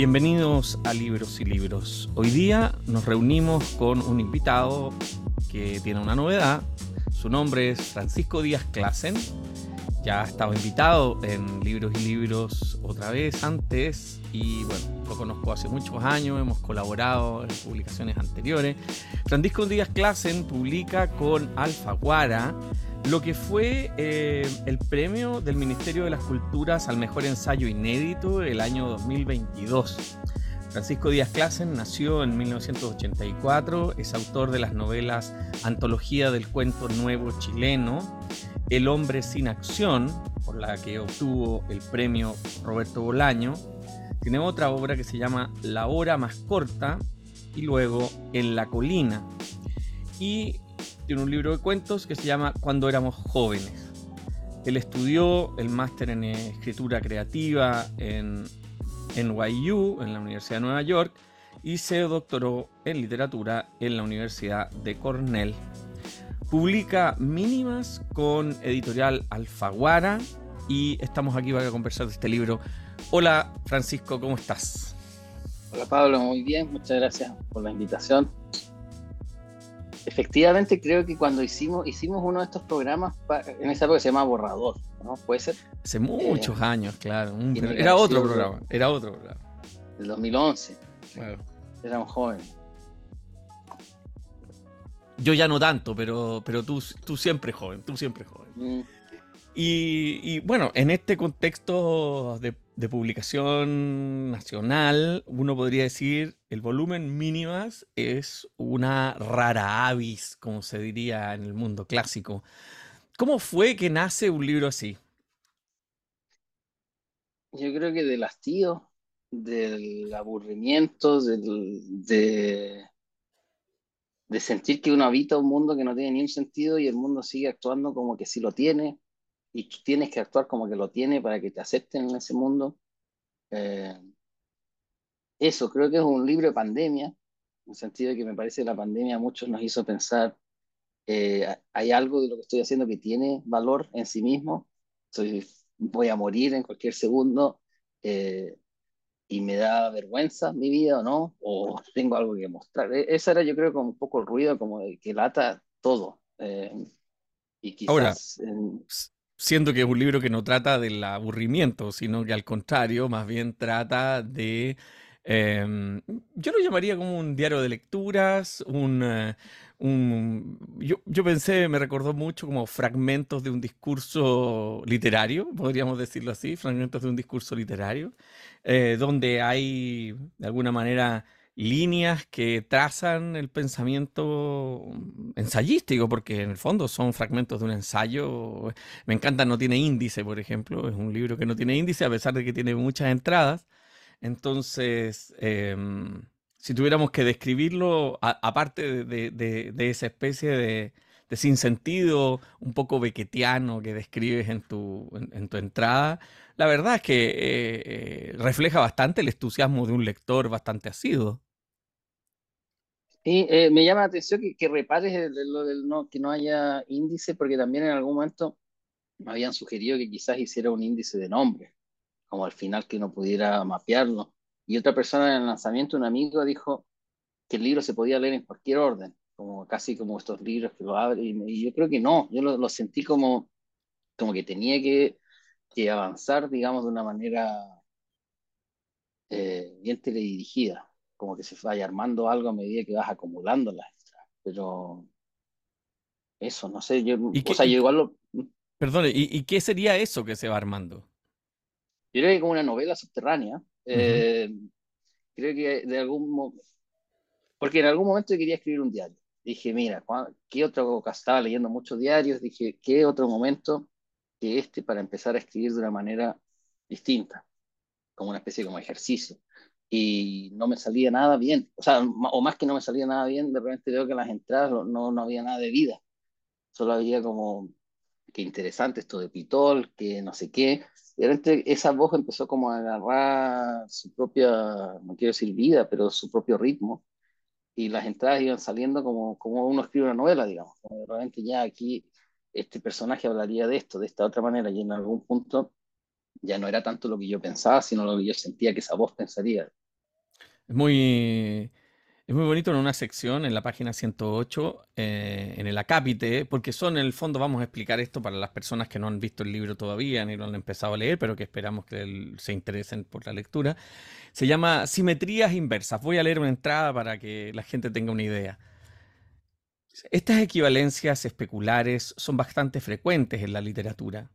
Bienvenidos a Libros y Libros. Hoy día nos reunimos con un invitado que tiene una novedad. Su nombre es Francisco Díaz Clasen. Ya ha estado invitado en Libros y Libros otra vez antes y bueno, lo conozco hace muchos años, hemos colaborado en publicaciones anteriores. Francisco Díaz Clasen publica con Alfaguara lo que fue eh, el premio del Ministerio de las Culturas al mejor ensayo inédito el año 2022. Francisco Díaz Clasen nació en 1984, es autor de las novelas Antología del Cuento Nuevo Chileno, El Hombre Sin Acción, por la que obtuvo el premio Roberto Bolaño. Tiene otra obra que se llama La Hora Más Corta y luego En la Colina. Y tiene un libro de cuentos que se llama Cuando éramos jóvenes. Él estudió el máster en escritura creativa en NYU, en la Universidad de Nueva York, y se doctoró en literatura en la Universidad de Cornell. Publica mínimas con editorial Alfaguara y estamos aquí para conversar de este libro. Hola Francisco, ¿cómo estás? Hola Pablo, muy bien, muchas gracias por la invitación efectivamente creo que cuando hicimos, hicimos uno de estos programas, en esa época se llama Borrador, ¿no? ¿Puede ser? Hace muchos eh, años, claro. era otro programa, era otro programa. El 2011. Claro. Éramos jóvenes. Yo ya no tanto, pero, pero tú, tú siempre joven, tú siempre joven. Mm. Y, bueno, en este contexto de, publicación nacional, uno podría decir el volumen mínimas es una rara avis, como se diría en el mundo clásico. ¿Cómo fue que nace un libro así? Yo creo que del hastío, del aburrimiento, de, de sentir que uno habita un mundo que no tiene ni un sentido y el mundo sigue actuando como que sí lo tiene y tú tienes que actuar como que lo tiene para que te acepten en ese mundo. Eh, eso, creo que es un libro de pandemia, en el sentido de que me parece que la pandemia a muchos nos hizo pensar, eh, hay algo de lo que estoy haciendo que tiene valor en sí mismo, soy, voy a morir en cualquier segundo eh, y me da vergüenza mi vida o no, o tengo algo que mostrar. E, esa era yo creo como un poco el ruido, como de que lata todo. y quizás... Ahora, siendo que es un libro que no trata del aburrimiento, sino que al contrario, más bien trata de... Em, yo lo llamaría como un diario de lecturas, un, eh, yo, pensé, me recordó mucho como fragmentos de un discurso literario, podríamos decirlo así, fragmentos de un discurso literario, eh, donde hay de alguna manera líneas que trazan el pensamiento ensayístico, porque en el fondo son fragmentos de un ensayo. Me encanta, no tiene índice, por ejemplo, es un libro que no tiene índice a pesar de que tiene muchas entradas. Entonces, em, si tuviéramos que describirlo, aparte de, esa especie de, sinsentido un poco bequetiano que describes en tu, en, tu entrada, la verdad es que eh, eh, refleja bastante el entusiasmo de un lector bastante asiduo. Sí, eh, me llama la atención que, repares lo del no, que no haya índice, porque también en algún momento me habían sugerido que quizás hiciera un índice de nombre, como al final que uno pudiera mapearlo. Y otra persona en el lanzamiento, un amigo, dijo que el libro se podía leer en cualquier orden, como casi como estos libros que lo abren. Y, yo creo que no, yo lo, sentí como, como que tenía que, que avanzar, digamos, de una manera eh, bien teledirigida como que se vaya armando algo a medida que vas acumulando las extras. Pero eso, no sé, yo, o sea, yo igual lo... Perdón, ¿y, qué sería eso que se va armando? Yo creo que como una novela subterránea. Eh, creo que de algún porque en algún momento yo quería escribir un diario. Dije, mira, ¿qué otro? Estaba leyendo muchos diarios. Dije, ¿qué otro momento que este para empezar a escribir de una manera distinta? Como una especie como ejercicio y no me salía nada bien. O sea, o más que no me salía nada bien, de repente veo que en las entradas no, no había nada de vida. Solo había como, qué interesante esto de Pitol, que no sé qué. De repente esa voz empezó como a agarrar su propia, no quiero decir vida, pero su propio ritmo. Y las entradas iban saliendo como, como uno escribe una novela, digamos. de repente ya aquí este personaje hablaría de esto, de esta otra manera, y en algún punto ya no era tanto lo que yo pensaba, sino lo que yo sentía que esa voz pensaría. Es muy, es muy bonito en una sección en la página 108, eh, en el acápite, porque son en el fondo, vamos a explicar esto para las personas que no han visto el libro todavía ni lo han empezado a leer, pero que esperamos que se interesen por la lectura. Se llama Simetrías Inversas. Voy a leer una entrada para que la gente tenga una idea. Estas equivalencias especulares son bastante frecuentes en la literatura.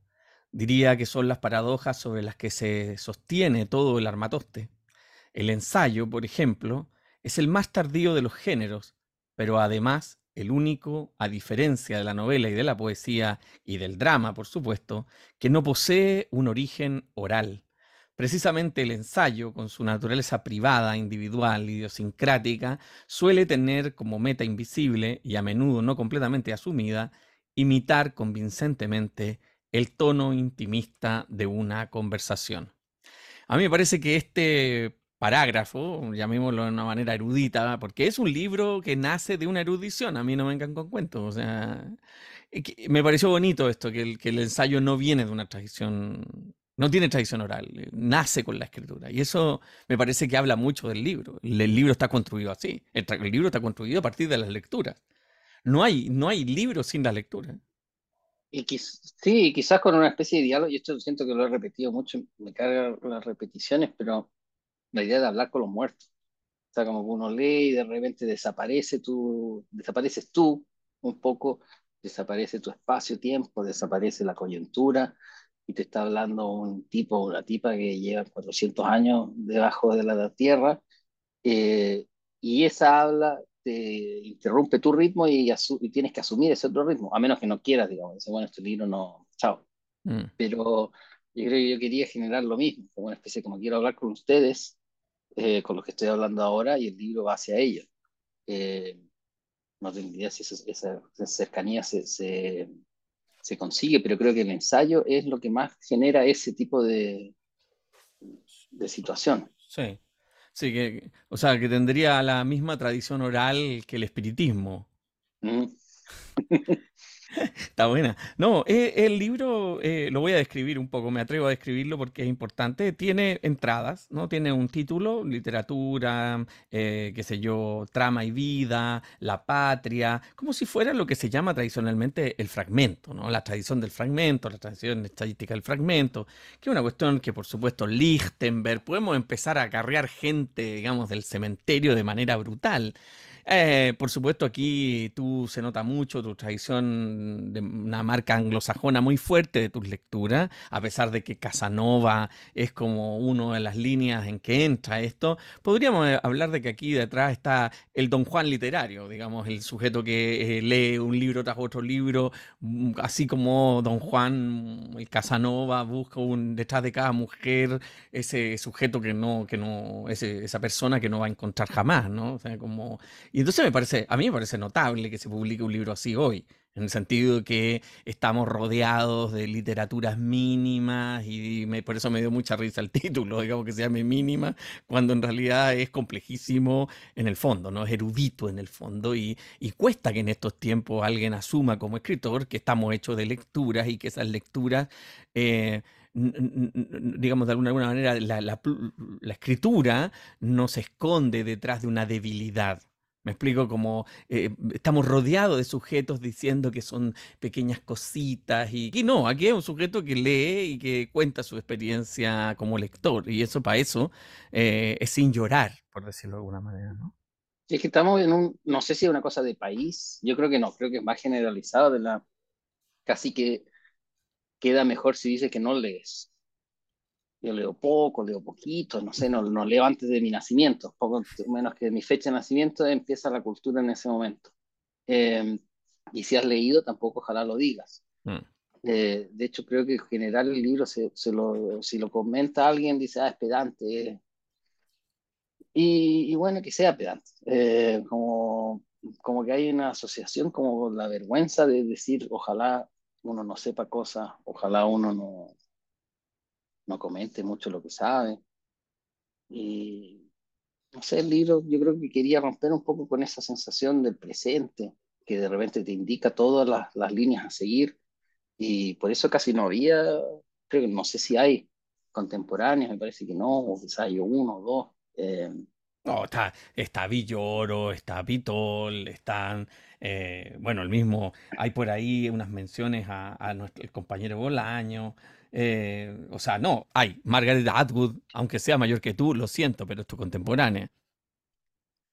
Diría que son las paradojas sobre las que se sostiene todo el armatoste. El ensayo, por ejemplo, es el más tardío de los géneros, pero además el único, a diferencia de la novela y de la poesía y del drama, por supuesto, que no posee un origen oral. Precisamente el ensayo, con su naturaleza privada, individual, idiosincrática, suele tener como meta invisible y a menudo no completamente asumida, imitar convincentemente el tono intimista de una conversación. A mí me parece que este parágrafo, llamémoslo de una manera erudita, porque es un libro que nace de una erudición, a mí no me vengan con cuentos, o sea, me pareció bonito esto, que el, el ensayo no viene de una tradición no tiene tradición oral, eh, nace con la escritura. Y eso me parece que habla mucho del libro. El, libro está construido así. El, libro está construido a partir de las lecturas. No hay, no hay libro sin la lectura. Y sí, quizás con una especie de diálogo, y esto siento que lo he repetido mucho, me cargan las repeticiones, pero la idea de hablar con los muertos. O sea, como que uno lee y de repente desaparece tú, desapareces tú un poco, desaparece tu espacio-tiempo, desaparece la coyuntura, y te está hablando un tipo o una tipa que lleva 400 años debajo de la tierra, eh, y esa habla te interrumpe tu ritmo y, tienes que asumir ese otro ritmo, a menos que no quieras, digamos, dice, bueno, este libro no, chao. Mm. Pero yo creo que yo quería generar lo mismo, como una especie, como quiero hablar con ustedes, eh, con los que estoy hablando ahora, y el libro va hacia ellos. Eh, no tengo idea si esa, cercanía se, se consigue, pero creo que el ensayo es lo que más genera ese tipo de, de situación. Sí, sí, que, o sea, que tendría la misma tradición oral que el espiritismo. Mm. Está buena. No, eh, el libro eh, lo voy a describir un poco, me atrevo a describirlo porque es importante. Tiene entradas, ¿no? Tiene un título, literatura, eh, qué sé yo, trama y vida, la patria, como si fuera lo que se llama tradicionalmente el fragmento, ¿no? La tradición del fragmento, la tradición estadística del fragmento, que es una cuestión que por supuesto Lichtenberg, podemos empezar a acarrear gente, digamos, del cementerio de manera brutal. Eh, por supuesto, aquí tú se nota mucho tu tradición de una marca anglosajona muy fuerte de tus lecturas, a pesar de que Casanova es como una de las líneas en que entra esto. Podríamos eh, hablar de que aquí detrás está el Don Juan literario, digamos, el sujeto que eh, lee un libro tras otro libro, mm, así como Don Juan, el Casanova, busca un, detrás de cada mujer ese sujeto que no, que no, esa persona que no va a encontrar jamás, ¿no? O sea, como y entonces me parece, a mí me parece notable que se publique un libro así hoy, en el sentido que estamos rodeados de literaturas mínimas y por eso me dio mucha risa el título, digamos que se llame mínima, cuando en realidad es complejísimo en el fondo, ¿no? Es erudito en el fondo y, cuesta que en estos tiempos alguien asuma como escritor que estamos hechos de lecturas y que esas lecturas... Eh, digamos de alguna, manera, la, la, la, escritura no se esconde detrás de una debilidad. Me explico como eh, estamos rodeados de sujetos diciendo que son pequeñas cositas y, que no, aquí hay un sujeto que lee y que cuenta su experiencia como lector y eso para eso eh, es sin llorar, por decirlo de alguna manera, ¿no? Es que estamos en un, no sé si es una cosa de país, yo creo que no, creo que es más generalizado de la, casi que queda mejor si dice que no lees, yo leo poco, leo poquito, no sé, no, no leo antes de mi nacimiento, poco menos que mi fecha de nacimiento empieza la cultura en ese momento. Em, y si has leído, tampoco ojalá lo digas. Mm. Eh, de hecho, creo que en general el libro, se, se lo, si lo comenta alguien, dice, ah, es pedante. Y, y, bueno, que sea pedante. Eh, como, como que hay una asociación como la vergüenza de decir, ojalá uno no sepa cosas, ojalá uno no, no comente mucho lo que sabe. Y no sé, el libro yo creo que quería romper un poco con esa sensación del presente, que de repente te indica todas las, las líneas a seguir. Y por eso casi no había, creo no sé si hay contemporáneos, me parece que no, o quizás hay uno o dos. Eh, No, está, está Villoro, está Vitol, están, eh, bueno, el mismo, hay por ahí unas menciones a, nuestro compañero Bolaño. Eh, o sea, no, hay Margaret Atwood, aunque sea mayor que tú, lo siento, pero es tu contemporánea.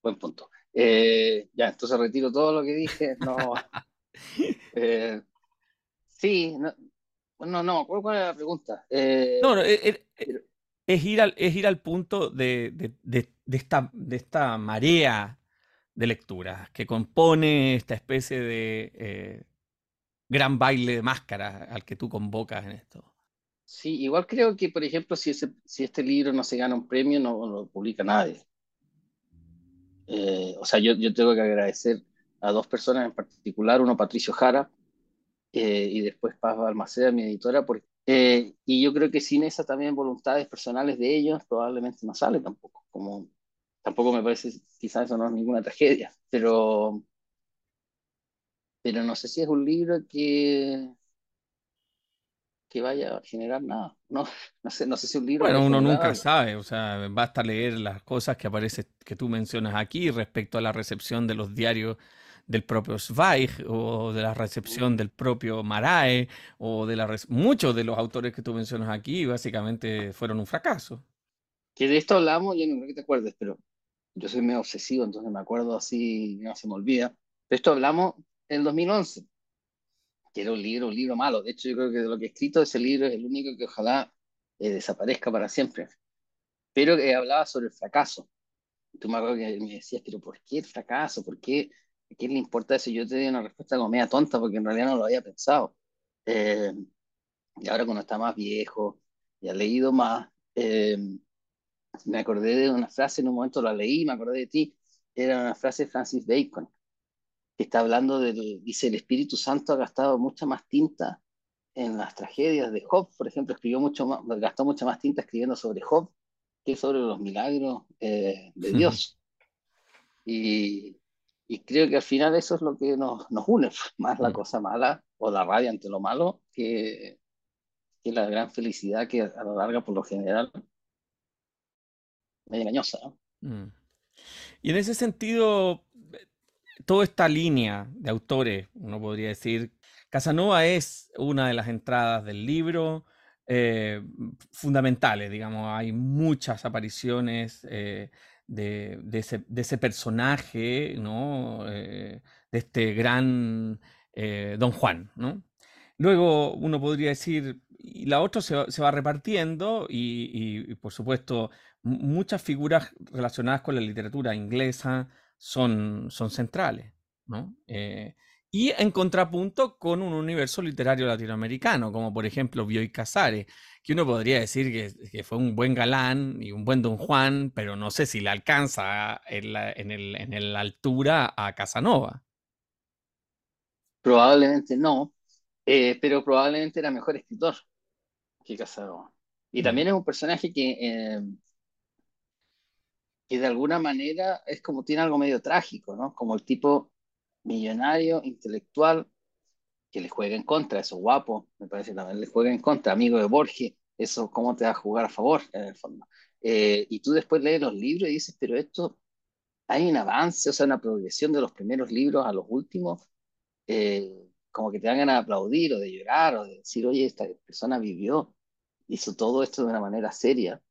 Buen punto. Eh, ya, entonces retiro todo lo que dije. No. sí, no, no, no, ¿cuál, es la pregunta? no, no es ir al, es ir al punto de, esta, de esta marea de lecturas que compone esta especie de eh, gran baile de máscaras al que tú convocas en esto. Sí, igual creo que, por ejemplo, si, si este libro no se gana un premio, no, lo publica nadie. Eh, o sea, yo, yo tengo que agradecer a dos personas en particular, uno Patricio Jara eh, y después Paz Balmaceda, mi editora, porque eh, y yo creo que sin esas también voluntades personales de ellos, probablemente no sale tampoco. Como, tampoco me parece, quizás eso no es ninguna tragedia, pero, pero no sé si es un libro que, que vaya a generar nada. No, no sé, no sé si un libro. Bueno, uno nunca sabe, o sea, basta leer las cosas que aparece, que tú mencionas aquí respecto a la recepción de los diarios del propio Zweig o de la recepción del propio Marae o de la muchos de los autores que tú mencionas aquí básicamente fueron un fracaso. Que de esto hablamos, yo no creo que te acuerdes, pero yo soy medio obsesivo, entonces me acuerdo así, no se me olvida. De esto hablamos en el 2011, que era un libro, un libro malo. De hecho, yo creo que de lo que he escrito ese libro es el único que ojalá eh, desaparezca para siempre. Pero que hablaba sobre el fracaso. Tú me acuerdo que me decías, pero ¿por qué el fracaso? ¿Por qué ¿A quién le importa eso? Yo te di una respuesta como media tonta porque en realidad no lo había pensado. Eh, y ahora cuando está más viejo y ha leído más, eh, me acordé de una frase, en un momento la leí, me acordé de ti, era una frase de Francis Bacon, que está hablando del, dice, el Espíritu Santo ha gastado mucha más tinta en las tragedias de Job, por ejemplo, escribió mucho más, gastó mucha más tinta escribiendo sobre Job que sobre los milagros eh, de Dios. Y, y creo que al final eso es lo que nos, nos une, más la mm. cosa mala o la rabia ante lo malo que, que la gran felicidad que a lo larga, por lo general, es engañosa. Mm. Y en ese sentido, toda esta línea de autores, uno podría decir, Casanova es una de las entradas del libro eh, fundamentales, digamos, hay muchas apariciones. Eh, de, ese, personaje, ¿no? Eh, de este gran Don Juan, ¿no? Luego uno podría decir, y la otra se, va repartiendo y, por supuesto muchas figuras relacionadas con la literatura inglesa son, son centrales, ¿no? Eh, y en contrapunto con un universo literario latinoamericano, como por ejemplo Bioy Casares, que uno podría decir que, fue un buen galán y un buen don Juan, pero no sé si le alcanza en la, en altura a Casanova. Probablemente no, eh, pero probablemente era mejor escritor que Casanova. Y también es un personaje que, eh, que de alguna manera es como tiene algo medio trágico, ¿no? Como el tipo millonario, intelectual, que le juega en contra, eso guapo, me parece también le juega en contra, amigo de Borges, eso cómo te va a jugar a favor, en el fondo. Eh, y tú después lees los libros y dices, pero esto, hay un avance, o sea, una progresión de los primeros libros a los últimos, eh, como que te dan ganas aplaudir o de llorar o de decir, oye, esta persona vivió, hizo todo esto de una manera seria,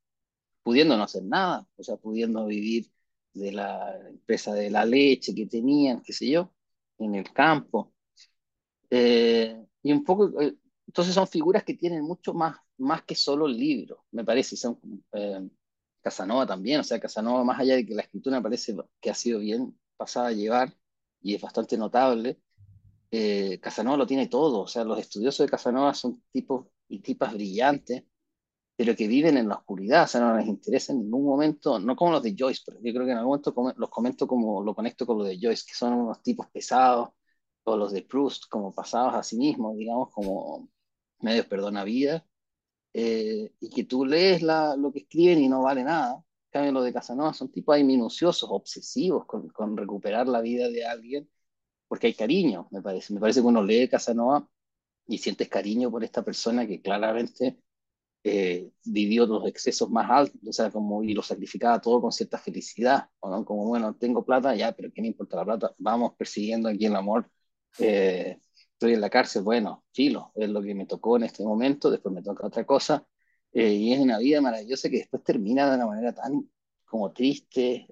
pudiendo no hacer nada, o sea, pudiendo vivir de la empresa de la leche que tenían, qué sé yo en el campo. Eh, y un poco, eh, entonces son figuras que tienen mucho más, más que solo el libro, me parece. Son, eh, Casanova también, o sea, Casanova, más allá de que la escritura parece que ha sido bien pasada a llevar y es bastante notable, Casanova lo tiene todo, o sea, los estudiosos de Casanova son tipos y tipas brillantes, pero que viven en la oscuridad, o sea, no les interesa en ningún momento, no como los de Joyce, pero yo creo que en algún momento los comento como, lo conecto con los de Joyce, que son unos tipos pesados, o los de Proust, como pasados a sí mismos, digamos, como medios perdona vida, eh, y que tú lees la, lo que escriben y no vale nada. En cambio, los de Casanova son tipos ahí minuciosos, obsesivos con, con recuperar la vida de alguien, porque hay cariño, me parece. Me parece que uno lee Casanova y sientes cariño por esta persona que claramente eh, vivió los excesos más altos, o sea, como, y lo sacrificaba todo con cierta felicidad, ¿no? Como, bueno, tengo plata, ya, pero ¿qué me importa la plata? Vamos persiguiendo aquí el amor. Eh, estoy en la cárcel, bueno, filo, es lo que me tocó en este momento, después me toca otra cosa, eh, y es una vida maravillosa que después termina de una manera tan como triste,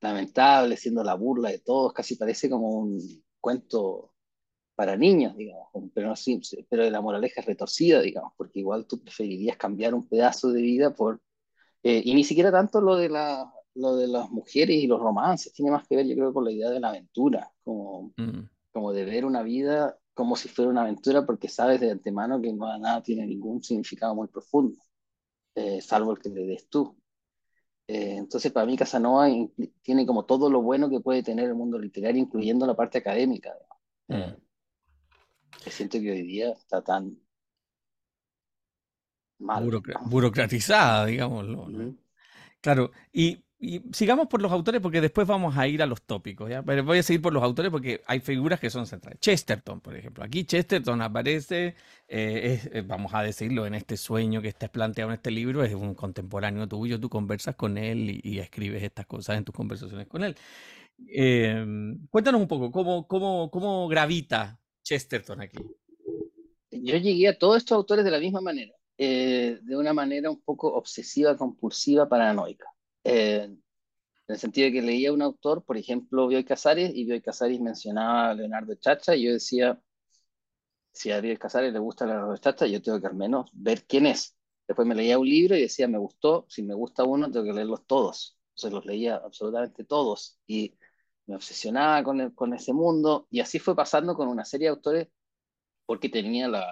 lamentable, siendo la burla de todos, casi parece como un cuento para niños, digamos, pero, no, pero la moraleja es retorcida, digamos, porque igual tú preferirías cambiar un pedazo de vida por... Eh, y ni siquiera tanto lo de, la, lo de las mujeres y los romances, tiene más que ver, yo creo, con la idea de la aventura, como, mm. como de ver una vida como si fuera una aventura, porque sabes de antemano que no, nada tiene ningún significado muy profundo, eh, salvo el que le des tú. Eh, entonces, para mí, Casanova tiene como todo lo bueno que puede tener el mundo literario, incluyendo la parte académica. Mm siento que hoy día está tan mal. burocratizada, digámoslo. Claro, y, sigamos por los autores porque después vamos a ir a los tópicos, ¿ya? Pero voy a seguir por los autores porque hay figuras que son centrales. Chesterton, por ejemplo. Aquí Chesterton aparece, eh, eh, vamos a decirlo, en este sueño que está planteado en este libro, es un contemporáneo tuyo, tú conversas con él y, escribes estas cosas en tus conversaciones con él. Em, cuéntanos un poco, ¿cómo, cómo, cómo gravita Chesterton aquí? Yo llegué a todos estos autores de la misma manera, eh, de una manera un poco obsesiva, compulsiva, paranoica. Eh, en el sentido de que leía un autor, por ejemplo, Bioy Casares, y Bioy Casares mencionaba a Leonardo Chacha, y yo decía, si a Bioy Casares le gusta Leonardo Chacha, yo tengo que al menos ver quién es. Después me leía un libro y decía, me gustó, si me gusta uno, tengo que leerlos todos. Entonces los leía absolutamente todos. Y me obsesionaba con, con ese mundo y así fue pasando con una serie de autores porque tenía la,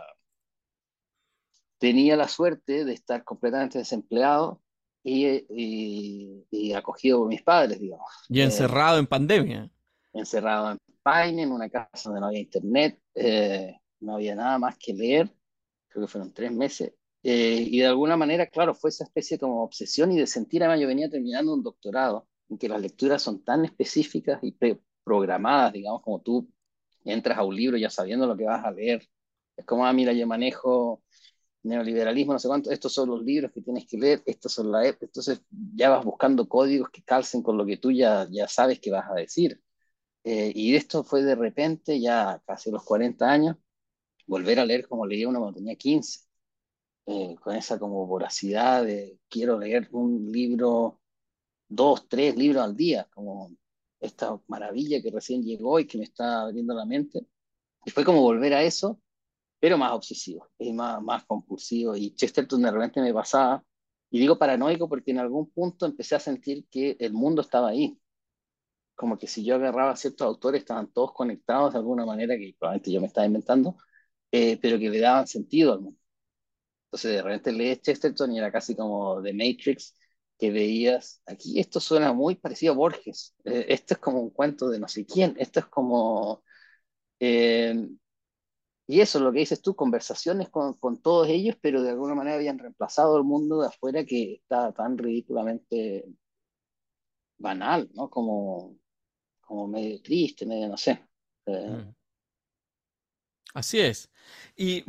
tenía la suerte de estar completamente desempleado y, y, acogido por mis padres, digamos. Y encerrado en pandemia. Encerrado en Paine, en una casa donde no había internet, eh, no había nada más que leer, creo que fueron tres meses. Eh, y de alguna manera, claro, fue esa especie como obsesión y de sentir, además, yo venía terminando un doctorado en que las lecturas son tan específicas y programadas, digamos, como tú entras a un libro ya sabiendo lo que vas a leer. Es como, ah, mira, yo manejo neoliberalismo, no sé cuánto, estos son los libros que tienes que leer, estos son la entonces ya vas buscando códigos que calcen con lo que tú ya, ya sabes que vas a decir. Eh, y esto fue de repente, ya casi los 40 años, volver a leer como leía uno cuando tenía 15, eh, con esa como voracidad de quiero leer un libro dos, tres libros al día, como esta maravilla que recién llegó y que me está abriendo la mente. Y fue como volver a eso, pero más obsesivo, y más, más compulsivo. Y Chesterton de repente me pasaba, y digo paranoico porque en algún punto empecé a sentir que el mundo estaba ahí. Como que si yo agarraba a ciertos autores, estaban todos conectados de alguna manera que probablemente yo me estaba inventando, eh, pero que le daban sentido al mundo. Entonces de repente leí Chesterton y era casi como The Matrix, que veías, aquí esto suena muy parecido a Borges, eh, esto es como un cuento de no sé quién, esto es como... Eh, y eso, lo que dices tú, conversaciones con, con, todos ellos, pero de alguna manera habían reemplazado el mundo de afuera que está tan ridículamente banal, ¿no? Como, como medio triste, medio, no sé. Eh, mm. Así es. Y,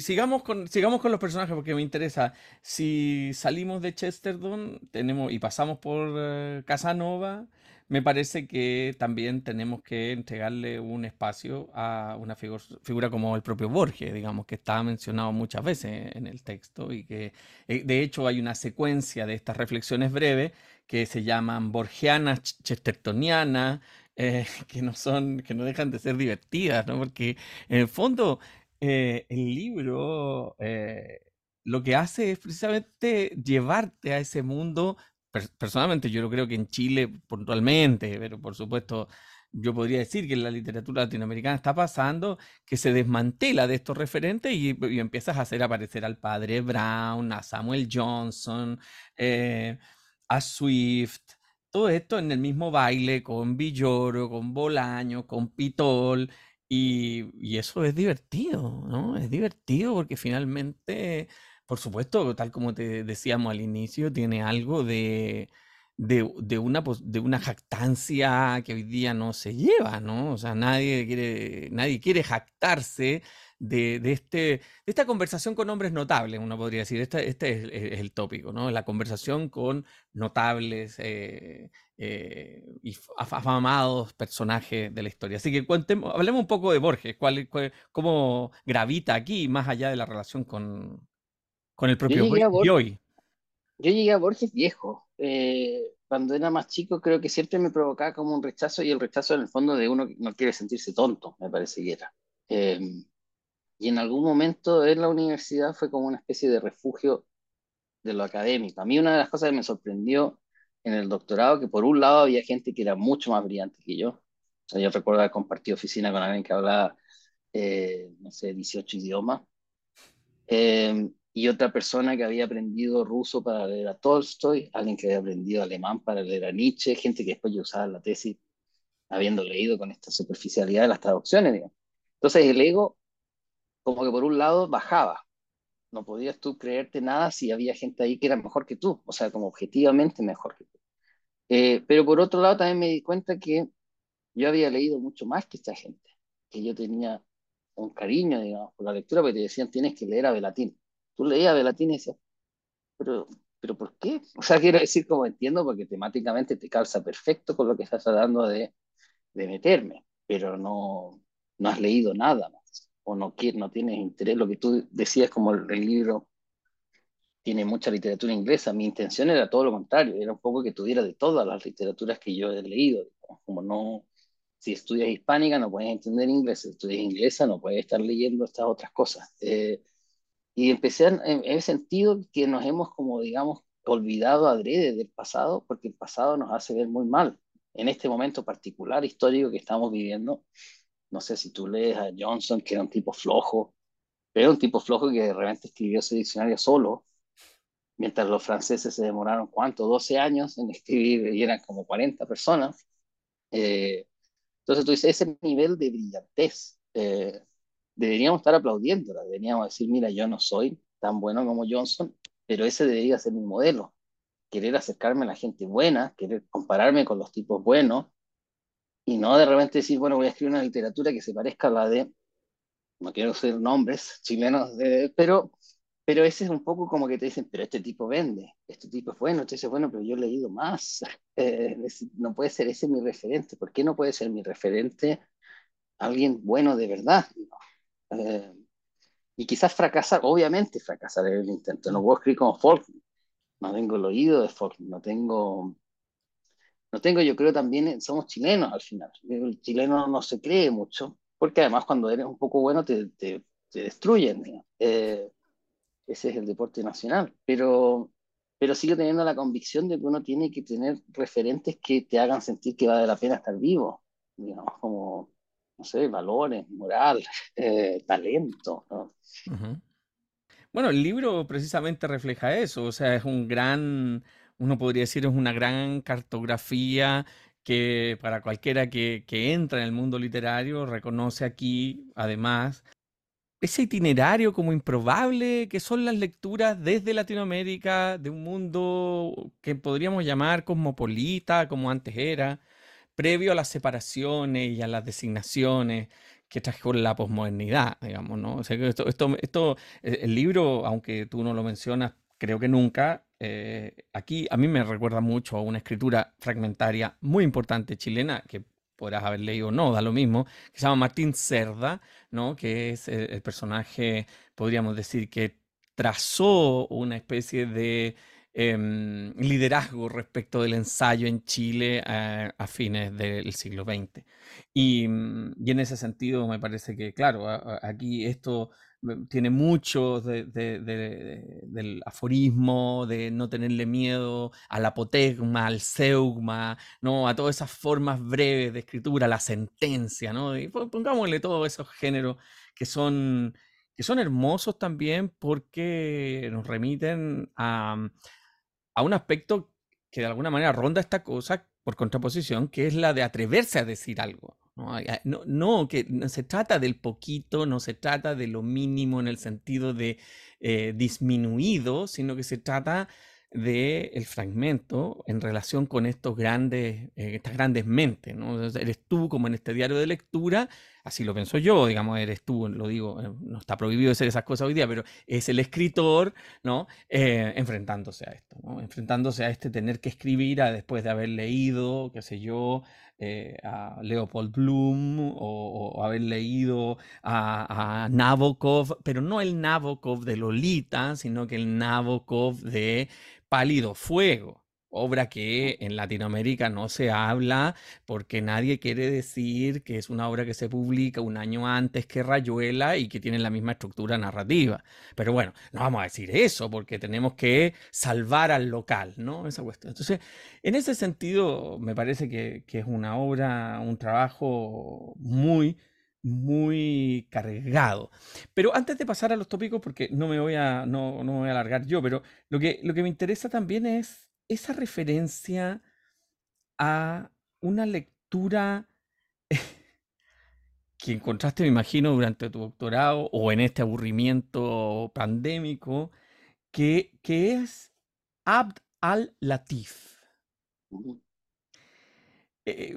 sigamos con, sigamos con los personajes porque me interesa. Si salimos de Chesterton tenemos, y pasamos por eh, Casanova, me parece que también tenemos que entregarle un espacio a una figura como el propio Borges, digamos, que está mencionado muchas veces en el texto y que eh, de hecho hay una secuencia de estas reflexiones breves que se llaman borgianas, chestertonianas, eh, que no son, que no dejan de ser divertidas, ¿no? Porque en el fondo eh, el libro eh, lo que hace es precisamente llevarte a ese mundo. personalmente yo creo que en Chile puntualmente, pero por supuesto yo podría decir que la literatura latinoamericana está pasando que se desmantela de estos referentes y, empiezas a hacer aparecer al padre Brown, a Samuel Johnson, a Swift, todo esto en el mismo baile con Villoro, con Bolaño, con Pitol, y, eso es divertido, ¿no? Es divertido porque finalmente, por supuesto, tal como te decíamos al inicio, tiene algo de, de, una, de una jactancia que hoy día no se lleva, ¿no? O sea, nadie quiere, nadie quiere jactarse de, este, de esta conversación con hombres notables, uno podría decir. Este, este es, el tópico, ¿no? La conversación con notables eh, eh, y afamados personajes de la historia. Así que hablemos un poco de Borges, cuál, cómo gravita aquí, más allá de la relación con, con el propio hoy. Yo llegué a Borges viejo. Eh, cuando era más chico creo que siempre me provocaba como un rechazo y el rechazo en el fondo de uno que no quiere sentirse tonto, me parece que era. Em, y en algún momento en la universidad fue como una especie de refugio de lo académico. A mí una de las cosas que me sorprendió en el doctorado, que por un lado había gente que era mucho más brillante que yo. O sea, yo recuerdo haber compartido oficina con alguien que hablaba, eh, no sé, 18 idiomas. Em, y otra persona que había aprendido ruso para leer a Tolstoy, alguien que había aprendido alemán para leer a Nietzsche, gente que después yo usaba la tesis habiendo leído con esta superficialidad de las traducciones. Digamos. Entonces el ego, como que por un lado, bajaba. No podías tú creerte nada si había gente ahí que era mejor que tú, o sea, como objetivamente mejor que tú. Eh, pero por otro lado también me di cuenta que yo había leído mucho más que esta gente, que yo tenía un cariño, digamos, por la lectura, porque te decían, tienes que leer a Belatín tú leías Belatín y decías, pero, pero ¿por qué? O sea, quiero decir, como entiendo, porque temáticamente te calza perfecto con lo que estás tratando de, de meterme, pero no, no has leído nada más, o no, no tienes interés. Lo que tú decías, como el, libro tiene mucha literatura inglesa, mi intención era todo lo contrario, era un poco que tuviera de todas las literaturas que yo he leído, como no, si estudias hispánica no puedes entender inglés, si estudias inglesa no puedes estar leyendo estas otras cosas. Eh, y empecé en, en, ese sentido que nos hemos como, digamos, olvidado adrede del pasado, porque el pasado nos hace ver muy mal. En este momento particular histórico que estamos viviendo, no sé si tú lees a Johnson, que era un tipo flojo, pero un tipo flojo que de repente escribió ese diccionario solo, mientras los franceses se demoraron, ¿cuánto? 12 años en escribir y eran como 40 personas. Eh, entonces tú dices, ese nivel de brillantez eh, deberíamos estar aplaudiéndola, deberíamos decir, mira, yo no soy tan bueno como Johnson, pero ese debería ser mi modelo. Querer acercarme a la gente buena, querer compararme con los tipos buenos, y no de repente decir, bueno, voy a escribir una literatura que se parezca a la de, no quiero ser nombres chilenos, de, pero, pero ese es un poco como que te dicen, pero este tipo vende, este tipo es bueno, este es bueno, pero yo he leído más. Eh, no puede ser ese mi referente. ¿Por qué no puede ser mi referente alguien bueno de verdad? Eh, y quizás fracasar, obviamente fracasar en el intento. No puedo escribir como folk, no tengo el oído de folk, no tengo, no tengo, yo creo también, somos chilenos al final. El chileno no se cree mucho, porque además cuando eres un poco bueno te, te, destruyen. Eh, ese es el deporte nacional. Pero, pero sigo teniendo la convicción de que uno tiene que tener referentes que te hagan sentir que vale la pena estar vivo. Como no sé, valores, moral, eh, talento. Bueno, el libro precisamente refleja eso, o sea, es un gran, uno podría decir, es una gran cartografía que para cualquiera que, que entra en el mundo literario reconoce aquí, además, ese itinerario como improbable que son las lecturas desde Latinoamérica, de un mundo que podríamos llamar cosmopolita, como antes era, previo a las separaciones y a las designaciones que trajo la posmodernidad, digamos, ¿no? O sea, esto, esto, esto, eh, el libro, aunque tú no lo mencionas, creo que nunca, eh, aquí a mí me recuerda mucho a una escritura fragmentaria muy importante chilena, que podrás haber leído o no, da lo mismo, que se llama Martín Cerda, ¿no? Que es el personaje, podríamos decir, que trazó una especie de Em, liderazgo respecto del ensayo en Chile a, fines del siglo XX. Mm, y, en ese sentido me parece que, claro, aquí esto tiene mucho del aforismo, de no tenerle miedo al apotegma, al seugma, ¿no? a todas esas formas breves de escritura, la sentencia, ¿no? Y pongámosle todos esos géneros que son, que son hermosos también porque nos remiten a, a un aspecto que de alguna manera ronda esta cosa por contraposición, que es la de atreverse a decir algo. No, que no se trata del poquito, no se trata de lo mínimo en el sentido de eh, disminuido, sino que se trata del fragmento en relación con estos grandes, eh, estas grandes mentes. ¿no? Eres tú como en este diario de lectura, así lo pienso yo, digamos, eres tú, lo digo, eh, no está prohibido hacer esas cosas hoy día, pero es el escritor ¿no? Enfrentándose a esto, ¿no? enfrentándose a este tener que escribir a, después de haber leído, qué sé yo, a Leopold Bloom o, haber leído a, a, Nabokov, pero no el Nabokov de Lolita, sino que el Nabokov de Pálido Fuego, obra que en Latinoamérica no se habla porque nadie quiere decir que es una obra que se publica un año antes que Rayuela y que tiene la misma estructura narrativa. Pero bueno, no vamos a decir eso porque tenemos que salvar al local, ¿no? Esa cuestión. Entonces, en ese sentido, me parece que, que es una obra, un trabajo muy muy cargado. Pero antes de pasar a los tópicos, porque no me voy a, no, no me voy a alargar yo, pero lo que, lo que me interesa también es esa referencia a una lectura que encontraste, me imagino, durante tu doctorado o en este aburrimiento pandémico, que, que es Abd al-Latif. Eh,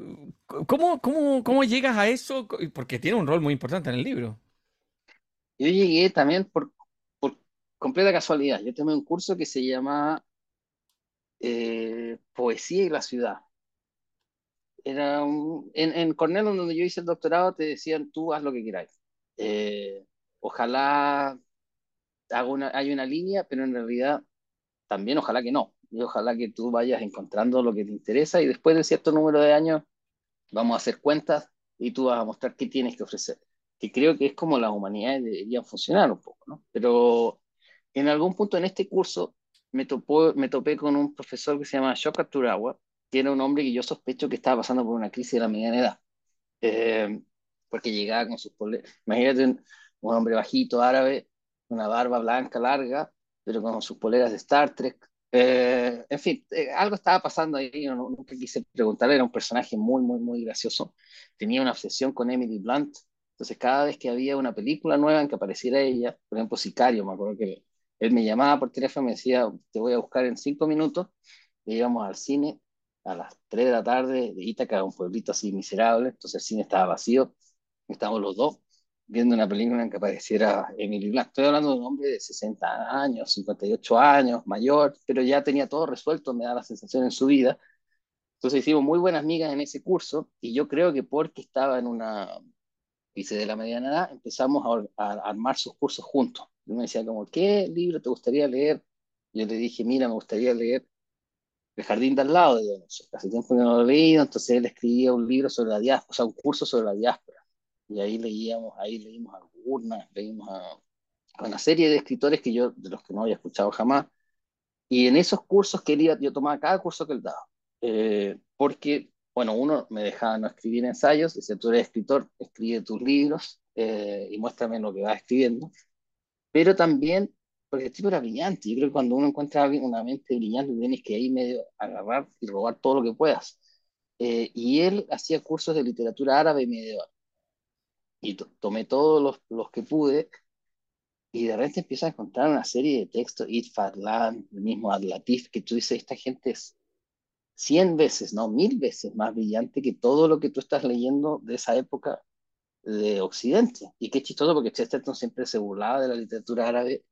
¿cómo, cómo, cómo llegas a eso? Porque tiene un rol muy importante en el libro. Yo llegué también por, por completa casualidad. Yo tomé un curso que se llama eh, Poesía y la Ciudad. Era en, en Cornell, donde yo hice el doctorado, te decían, tú haz lo que quieras eh, ojalá haga una, hay una línea, pero en realidad también ojalá que no y ojalá que tú vayas encontrando lo que te interesa y después de cierto número de años vamos a hacer cuentas y tú vas a mostrar qué tienes que ofrecer. Que creo que es como las humanidades deberían funcionar un poco, ¿no? Pero en algún punto en este curso me, topó, me topé con un profesor que se llama Shoka Turawa, que era un hombre que yo sospecho que estaba pasando por una crisis de la mediana edad. Eh, porque llegaba con sus poleras. Imagínate un, un, hombre bajito, árabe, una barba blanca larga, pero con sus poleras de Star Trek, eh, en fin, eh, algo estaba pasando ahí, yo nunca quise preguntar, era un personaje muy, muy, muy gracioso. Tenía una obsesión con Emily Blunt, entonces cada vez que había una película nueva en que apareciera ella, por ejemplo, Sicario, me acuerdo que él me llamaba por teléfono y me decía, te voy a buscar en cinco minutos, y íbamos al cine a las 3 de la tarde de Ítaca, un pueblito así miserable, entonces el cine estaba vacío, estábamos los dos, viendo una película en que apareciera Emily Blunt. Estoy hablando de un hombre de 60 años, 58 años, mayor, pero ya tenía todo resuelto, me da la sensación en su vida. Entonces hicimos muy buenas amigas en ese curso y yo creo que porque estaba en una vice de la mediana edad, empezamos a, armar sus cursos juntos. Yo me decía como, ¿qué libro te gustaría leer? Yo le dije, mira, me gustaría leer El jardín de al lado de Donoso. Hace tiempo que no lo he leído, entonces él escribía un libro sobre la diáspora, o sea, un curso sobre la diáspora y ahí leíamos, ahí leímos a Gurna, leímos a, una serie de escritores que yo, de los que no había escuchado jamás, y en esos cursos quería, yo tomaba cada curso que él daba, eh, porque, bueno, uno me dejaba no escribir ensayos, decía, tú eres escritor, escribe tus libros eh, y muéstrame lo que vas escribiendo, pero también, porque el tipo era brillante, yo creo que cuando uno encuentra una mente brillante tienes que ahí medio agarrar y robar todo lo que puedas. Eh, y él hacía cursos de literatura árabe medieval y tomé todos los, los, que pude y de repente empiezo a encontrar una serie de textos, It Fadlan, el mismo Adlatif, que tú dices, esta gente es cien veces, no, mil veces más brillante que todo lo que tú estás leyendo de esa época de Occidente. Y qué chistoso porque Chesterton siempre se burlaba de la literatura árabe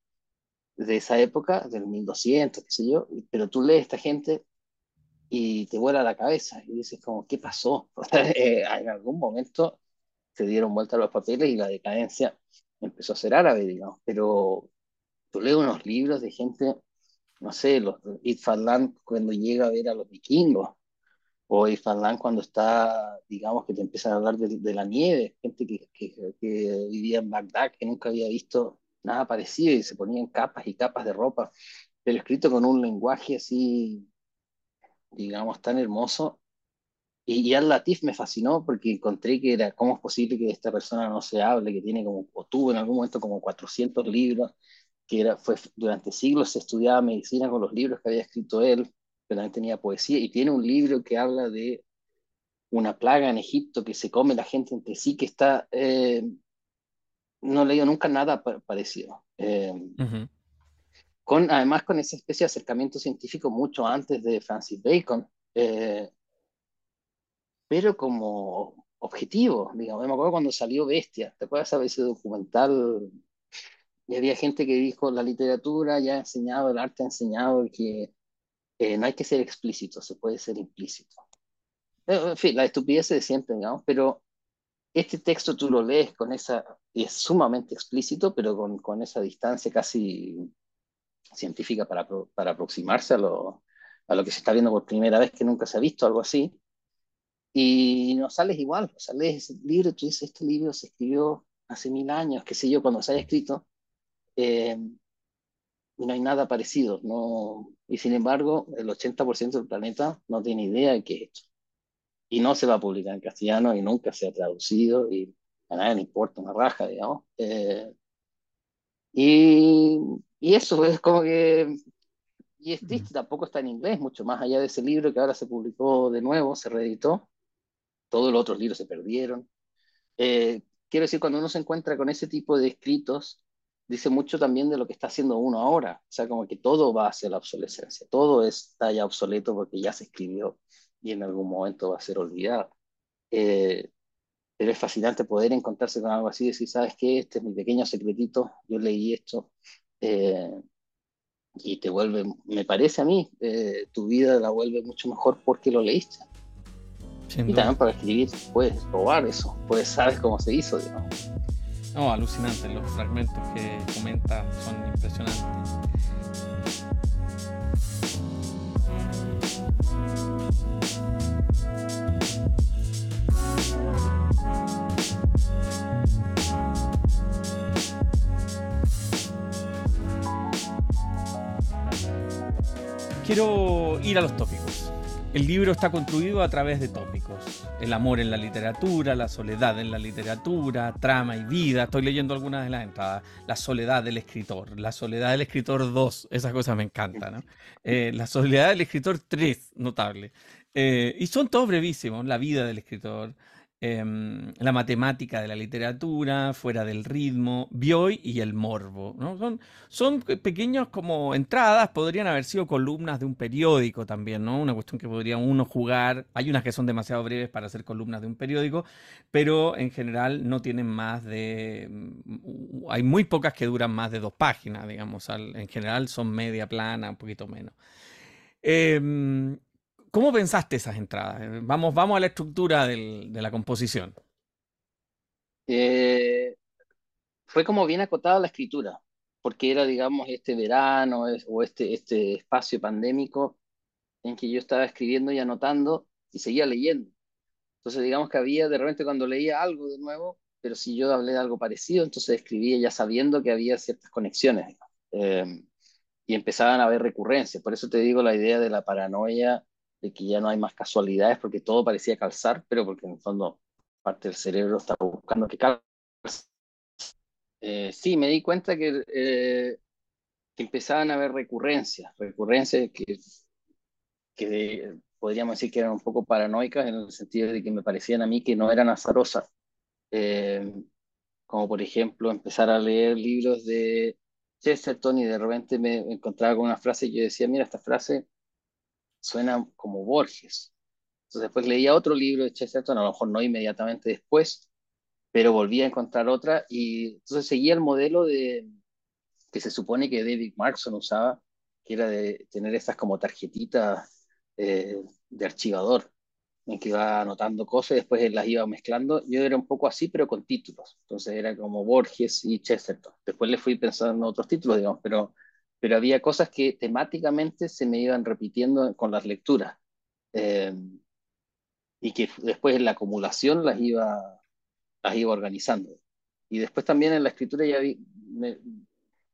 de esa época, del 1200, qué sé yo, pero tú lees esta gente y te vuela la cabeza y dices como, ¿qué pasó? Eh, en algún momento se dieron vuelta los papeles y la decadencia empezó a ser árabe, digamos. Pero tú lees unos libros de gente, no sé, los Itfadlan cuando llega a ver a los vikingos, o Itfadlan cuando está, digamos, que te empiezan a hablar de, la nieve, gente que, que, que, vivía en Bagdad, que nunca había visto nada parecido y se ponían capas y capas de ropa, pero escrito con un lenguaje así, digamos, tan hermoso. Y, Al Latif me fascinó porque encontré que era, ¿cómo es posible que esta persona no se hable, que tiene como, o tuvo en algún momento como 400 libros, que era, fue, durante siglos se estudiaba medicina con los libros que había escrito él, pero también tenía poesía, y tiene un libro que habla de una plaga en Egipto que se come la gente entre sí, que está, eh, no he leído nunca nada parecido. Eh, con, además con esa especie de acercamiento científico mucho antes de Francis Bacon, eh, pero como objetivo, digamos. Me acuerdo cuando salió Bestia, ¿te acuerdas de ese documental? Y había gente que dijo, la literatura ya ha enseñado, el arte ha enseñado que eh, no hay que ser explícito, se puede ser implícito. Eh, en fin, la estupidez de siempre, digamos, pero este texto tú lo lees con esa, y es sumamente explícito, pero con, con esa distancia casi científica para, para aproximarse a lo, a lo que se está viendo por primera vez, que nunca se ha visto algo así. Y no sales igual, o sea, lees el libro, tú dices, este libro se escribió hace mil años, qué sé yo, cuando se haya escrito, eh, no hay nada parecido, no, y sin embargo, el 80% del planeta no tiene idea de qué es esto. Y no se va a publicar en castellano y nunca se ha traducido y a nadie le importa una raja, digamos. Eh, y, y eso es como que y es triste, tampoco está en inglés, mucho más allá de ese libro que ahora se publicó de nuevo, se reeditó. Todos los otros libros se perdieron. Eh, quiero decir, cuando uno se encuentra con ese tipo de escritos, dice mucho también de lo que está haciendo uno ahora. O sea, como que todo va hacia la obsolescencia, todo está ya obsoleto porque ya se escribió y en algún momento va a ser olvidado. Eh, pero es fascinante poder encontrarse con algo así y decir, ¿sabes qué? Este es mi pequeño secretito, yo leí esto. Eh, y te vuelve, me parece a mí, eh, tu vida la vuelve mucho mejor porque lo leíste. y también para escribir puedes probar eso, pues sabes cómo se hizo, digamos. No, alucinante, los fragmentos que comenta son impresionantes. Quiero ir a los tópicos. El libro está construido a través de tópicos. El amor en la literatura, la soledad en la literatura, trama y vida. Estoy leyendo algunas de las entradas. La soledad del escritor, la soledad del escritor 2, esa cosa me encanta, ¿no? Eh, la soledad del escritor 3, notable. Eh, y son todos brevísimos. La vida del escritor, Em, la matemática de la literatura, fuera del ritmo, Bioy y el morbo. ¿no? Son, son pequeños como entradas, podrían haber sido columnas de un periódico también, ¿no? Una cuestión que podría uno jugar. Hay unas que son demasiado breves para ser columnas de un periódico, pero en general no tienen más de... Mm, hay muy pocas que duran más de dos páginas, digamos. en general son media plana, un poquito menos. Eh, ¿Cómo pensaste esas entradas? Eh, vamos, vamos a la estructura de la composición. Eh, fue como bien acotada la escritura, porque era, digamos, este verano o este, este espacio pandémico en que yo estaba escribiendo y anotando y seguía leyendo. Entonces, digamos que había de repente cuando leía algo de nuevo, pero si yo hablé de algo parecido, entonces escribía ya sabiendo que había ciertas conexiones. Eh, y empezaban a haber recurrencias. Por eso te digo la idea de la paranoia de que ya no hay más casualidades porque todo parecía calzar, pero porque en el fondo parte del cerebro está buscando que calce. Eh, sí, me di cuenta que, eh, que empezaban a haber recurrencias, recurrencias que, que podríamos decir que eran un poco paranoicas en el sentido de que me parecían a mí que no eran azarosas. Eh, como por ejemplo empezar a leer libros de Chesterton y de repente me encontraba con una frase y yo decía, mira, esta frase suena como Borges. Entonces después leía otro libro de Chesterton, a lo mejor no inmediatamente después, pero volví a encontrar otra y entonces seguía el modelo de que se supone que David Markson usaba, que era de tener estas como tarjetitas eh, de archivador, en que iba anotando cosas y después las iba mezclando. Yo era un poco así, pero con títulos. Entonces era como Borges y Chesterton. Después le fui pensando en otros títulos, digamos, pero pero había cosas que temáticamente se me iban repitiendo con las lecturas eh, y que después en la acumulación las iba, las iba organizando. Y después también en la escritura ya me,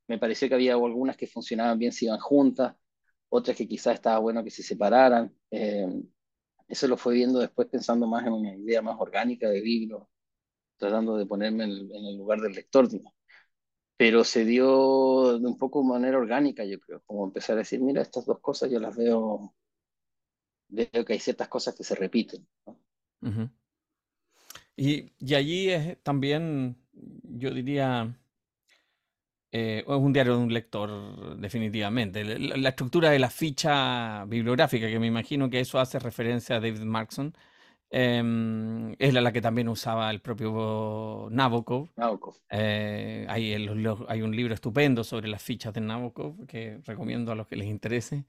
me, pareció que había algunas que funcionaban bien si iban juntas, otras que quizás estaba bueno que se separaran. Eh, eso lo fue viendo después pensando más en una idea más orgánica de libro, tratando de ponerme en el, lugar del lector. Digamos pero se dio de un poco de manera orgánica, yo creo, como empezar a decir, mira, estas dos cosas yo las veo, veo que hay ciertas cosas que se repiten. y, y, allí es también, yo diría, Eh, es un diario de un lector, definitivamente. La, estructura de la ficha bibliográfica, que me imagino que eso hace referencia a David Markson, em, es la, que también usaba el propio Nabokov. Eh, hay, hay, un libro estupendo sobre las fichas de Nabokov que recomiendo a los que les interese.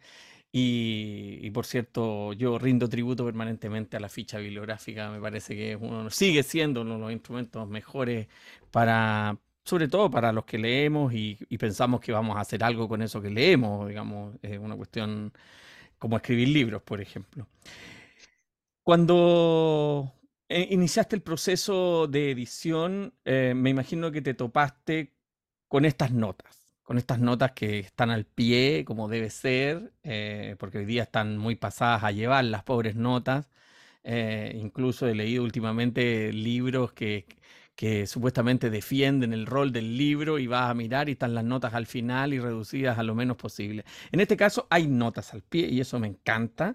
Y, por cierto, yo rindo tributo permanentemente a la ficha bibliográfica. Me parece que uno sigue siendo uno de los instrumentos mejores para, sobre todo para los que leemos y, pensamos que vamos a hacer algo con eso que leemos, digamos, es una cuestión como escribir libros, por ejemplo. Cuando eh, iniciaste el proceso de edición, eh, me imagino que te topaste con estas notas con estas notas que están al pie, como debe ser, eh, porque hoy día están muy pasadas a llevar las pobres notas. Eh, incluso he leído últimamente libros que, que supuestamente defienden el rol del libro y vas a mirar y están las notas al final y reducidas a lo menos posible. En este caso hay notas al pie y eso me encanta,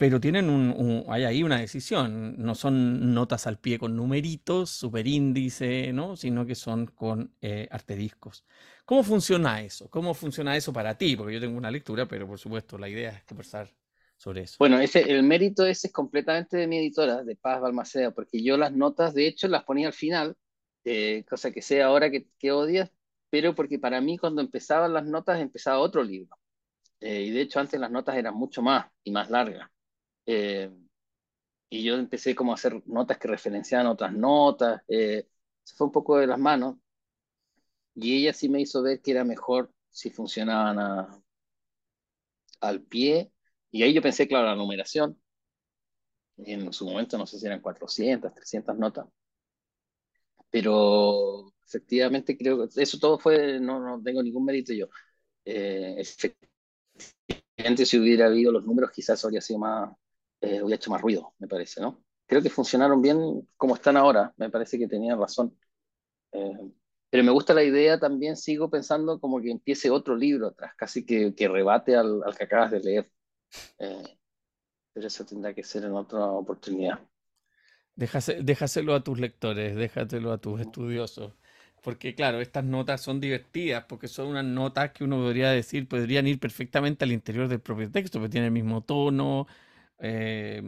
pero tienen un, hay ahí una decisión. No son notas al pie con numeritos, superíndice, ¿no? Sino que son con eh, artediscos. ¿Cómo funciona eso? ¿Cómo funciona eso para ti? Porque yo tengo una lectura, pero por supuesto la idea es conversar sobre eso. Bueno, ese, el mérito ese es completamente de mi editora, de Paz Balmaceda, porque yo las notas, de hecho, las ponía al final, eh, cosa que sé ahora que, que odias, pero porque para mí cuando empezaban las notas empezaba otro libro. Eh, y de hecho antes las notas eran mucho más y más largas. Eh, y yo empecé como a hacer notas que referenciaban otras notas. Eh, se fue un poco de las manos. Y ella sí me hizo ver que era mejor si funcionaban al pie. Y ahí yo pensé, claro, la numeración. En su momento no sé si eran 400, 300 notas. Pero efectivamente creo que eso todo fue, no, no tengo ningún mérito yo. Eh, efectivamente si hubiera habido los números quizás habría sido más, eh, hubiera hecho más ruido, me parece, ¿no? Creo que funcionaron bien como están ahora, me parece que tenían razón. Eh, pero me gusta la idea también, sigo pensando como que empiece otro libro atrás, casi que, que rebate al, al, que acabas de leer. Eh, pero eso tendrá que ser en otra oportunidad. déjaselo a tus lectores, déjatelo a tus estudiosos. Porque claro, estas notas son divertidas, porque son unas notas que uno podría decir, podrían ir perfectamente al interior del propio texto, porque tienen el mismo tono, eh,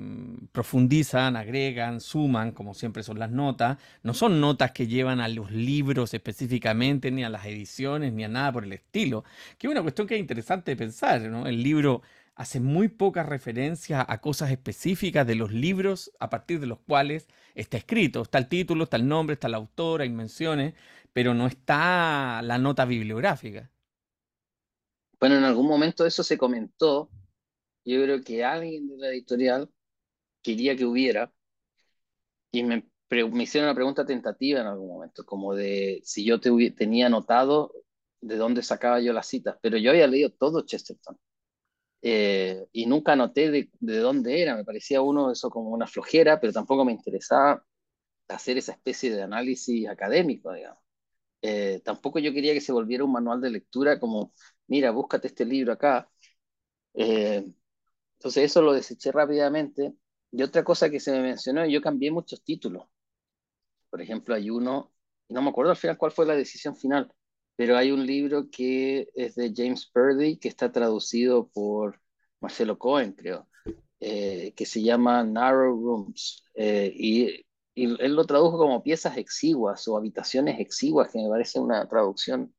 profundizan, agregan, suman, como siempre son las notas. No son notas que llevan a los libros específicamente, ni a las ediciones, ni a nada por el estilo. Que es una cuestión que es interesante de pensar. ¿no? El libro hace muy poca referencia a cosas específicas de los libros a partir de los cuales está escrito. Está el título, está el nombre, está la autora, hay menciones, pero no está la nota bibliográfica. Bueno, en algún momento eso se comentó yo creo que alguien de la editorial quería que hubiera, y me, me hicieron una pregunta tentativa en algún momento, como de si yo te tenía anotado de dónde sacaba yo las citas, pero yo había leído todo Chesterton. Eh, y nunca anoté de, de, dónde era, me parecía uno eso como una flojera, pero tampoco me interesaba hacer esa especie de análisis académico, digamos. Eh, tampoco yo quería que se volviera un manual de lectura como, mira, búscate este libro acá. Eh, entonces eso lo deseché rápidamente. Y otra cosa que se me mencionó, yo cambié muchos títulos. Por ejemplo, hay uno, no me acuerdo al final cuál fue la decisión final, pero hay un libro que es de James Purdy, que está traducido por Marcelo Cohen, creo, eh, que se llama Narrow Rooms. Eh, y, él lo tradujo como piezas exiguas o habitaciones exiguas, que me parece una traducción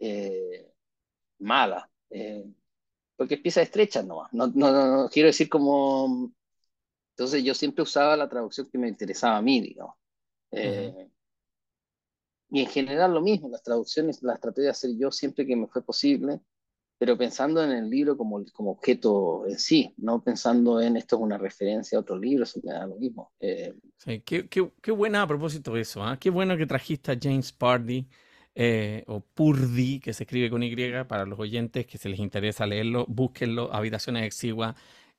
eh, mala porque es pieza estrecha nomás. No, no, no, quiero decir como... Entonces yo siempre usaba la traducción que me interesaba a mí, digamos. Eh, y en general lo mismo, las traducciones las traté de hacer yo siempre que me fue posible, pero pensando en el libro como, como objeto en sí, no pensando en esto es una referencia a otro libro, eso me da lo mismo. Eh, sí, qué, qué, qué, buena a propósito eso, ¿eh? qué bueno que trajiste a James Pardy eh, o Purdi, que se escribe con Y, para los oyentes que se les interesa leerlo, búsquenlo, Habitaciones Exiguas,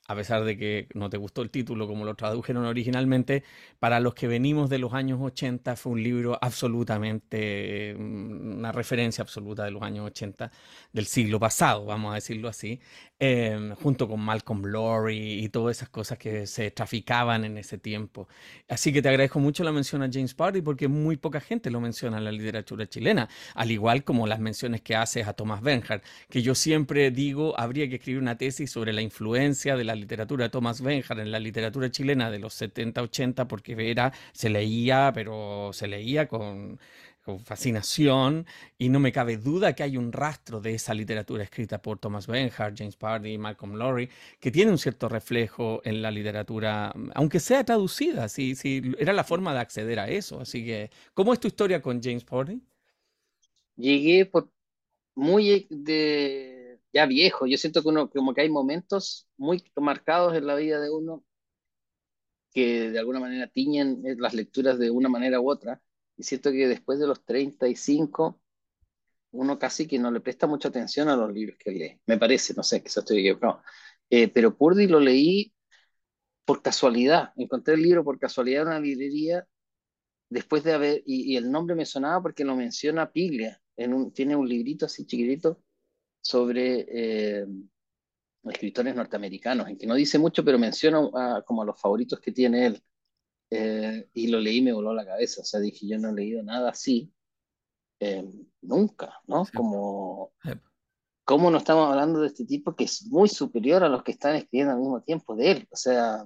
a pesar de que no te gustó el título como lo tradujeron originalmente, para los que venimos de los años 80 fue un libro absolutamente mm, una referencia absoluta de los años 80 del siglo pasado, vamos a decirlo así, em, junto con Malcolm Lowry y todas esas cosas que se traficaban en ese tiempo. Así que te agradezco mucho la mención a James Party porque muy poca gente lo menciona en la literatura chilena, al igual como las menciones que haces a Thomas Benhart, que yo siempre digo, habría que escribir una tesis sobre la influencia de la literatura de Thomas Benhart en la literatura chilena de los 70, 80, porque era, se leía, pero se leía con fascinación y no me cabe duda que hay un rastro de esa literatura escrita por Thomas Benhart, James Pardy, Malcolm Lowry, que tiene un cierto reflejo en la literatura, aunque sea traducida, sí, era la forma de acceder a eso. Así que, ¿cómo es tu historia con James Pardy? Llegué por muy de ya viejo. Yo siento que uno, como que hay momentos muy marcados en la vida de uno que de alguna manera tiñen las lecturas de una manera u otra y siento que después de los 35, uno casi que no le presta mucha atención a los libros que lee. Me parece, no sé, quizás estoy equivocado. Eh, pero Purdy lo leí por casualidad. Encontré el libro por casualidad en una librería después de haber, y, el nombre me sonaba porque lo menciona Piglia, tiene un librito así chiquitito sobre eh, escritores norteamericanos, en que no dice mucho, pero menciona como a los favoritos que tiene él. Eh, y lo leí y me voló la cabeza. O sea, dije, yo no he leído nada así eh, nunca, ¿no? Como, ¿cómo no estamos hablando de este tipo que es muy superior a los que están escribiendo al mismo tiempo de él? O sea,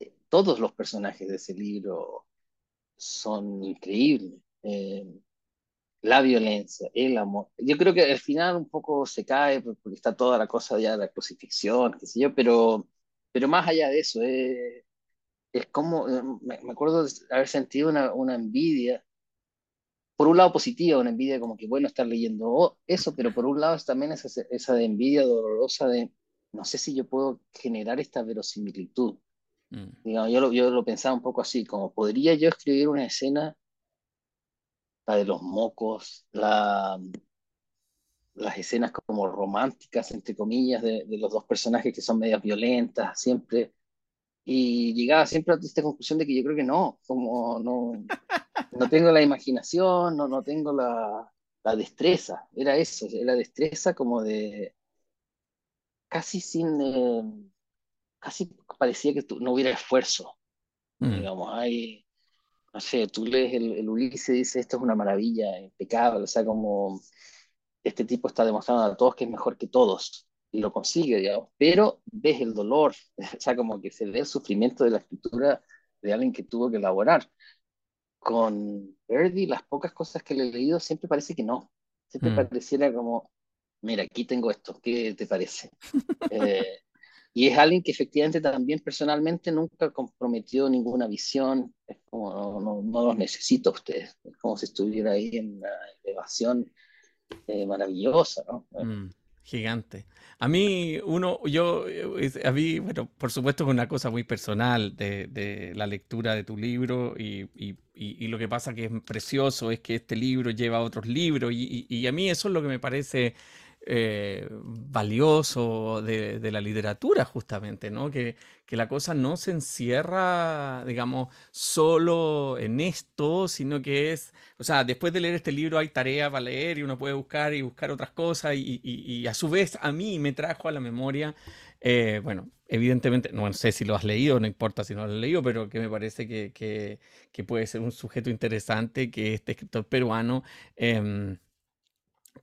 eh, todos los personajes de ese libro son increíbles. la violencia, el amor. Yo creo que al final un poco se cae porque está toda la cosa ya de la crucifixión, qué sé yo, pero, pero más allá de eso, eh, es como, eh, me, acuerdo de haber sentido una, una, envidia, por un lado positiva, una envidia como que bueno estar leyendo eso, pero por un lado es también esa, esa de envidia dolorosa de, no sé si yo puedo generar esta verosimilitud. Mm. Digamos, yo, lo, yo lo pensaba un poco así, como podría yo escribir una escena, la de los mocos, la, las escenas como románticas, entre comillas, de, de los dos personajes que son medias violentas, siempre y llegaba siempre a esta conclusión de que yo creo que no, como no, no tengo la imaginación, no, no tengo la, la destreza, era eso, la destreza como de casi sin, eh, casi parecía que no hubiera esfuerzo, mm. digamos, hay, no sé, tú lees el, el Ulises y dices, esto es una maravilla, impecable, o sea, como este tipo está demostrando a todos que es mejor que todos, lo consigue, digamos, pero ves el dolor, o sea, como que se ve el sufrimiento de la escritura de alguien que tuvo que elaborar. Con Verdi, las pocas cosas que le he leído, siempre parece que no. Siempre mm. pareciera como, mira, aquí tengo esto, ¿qué te parece? Eh, y es alguien que efectivamente también personalmente nunca comprometió ninguna visión, es como, no, no, los necesito a ustedes, es como si estuviera ahí en una elevación eh, maravillosa, ¿no? Mm. Gigante. A mí, uno, yo, a mí, bueno, por supuesto es una cosa muy personal de, la lectura de tu libro y, y, lo que pasa que es precioso es que este libro lleva otros libros y, a mí eso es lo que me parece eh, valioso de, la literatura, justamente, ¿no? Que, que, la cosa no se encierra, digamos, solo en esto, sino que es, o sea, después de leer este libro hay tareas para leer y uno puede buscar y buscar otras cosas y, a su vez a mí me trajo a la memoria, eh, bueno, evidentemente, no sé si lo has leído, no importa si no lo has leído, pero que me parece que, que, puede ser un sujeto interesante, que este escritor peruano, eh,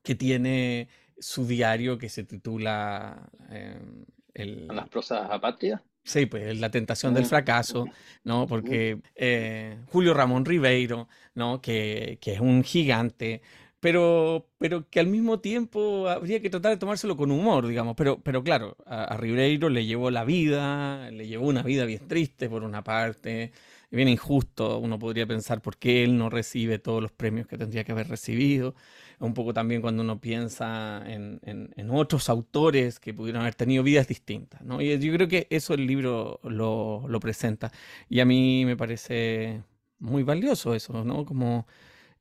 que tiene su diario que se titula... Em, el... ¿Las prosas apátridas? Sí, pues La tentación del mm, fracaso, ¿no? Porque eh, Julio Ramón Ribeiro, ¿no? Que, que, es un gigante, pero, pero que al mismo tiempo habría que tratar de tomárselo con humor, digamos. Pero, pero claro, a, a Ribeiro le llevó la vida, le llevó una vida bien triste por una parte, bien injusto. Uno podría pensar por qué él no recibe todos los premios que tendría que haber recibido un poco también cuando uno piensa en, en, otros autores que pudieron haber tenido vidas distintas. ¿no? Y yo creo que eso el libro lo, lo, presenta. Y a mí me parece muy valioso eso, ¿no? Como,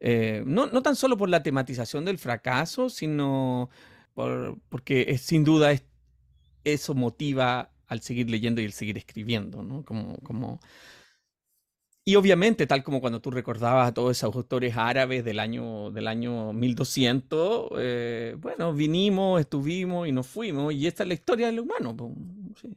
eh, no, no, tan solo por la tematización del fracaso, sino por, porque sin duda es, eso motiva al seguir leyendo y el seguir escribiendo, ¿no? Como, como Y obviamente, tal como cuando tú recordabas a todos esos autores árabes del año, del año 1200, eh, bueno, vinimos, estuvimos y nos fuimos, y esta es la historia del humano. Sí,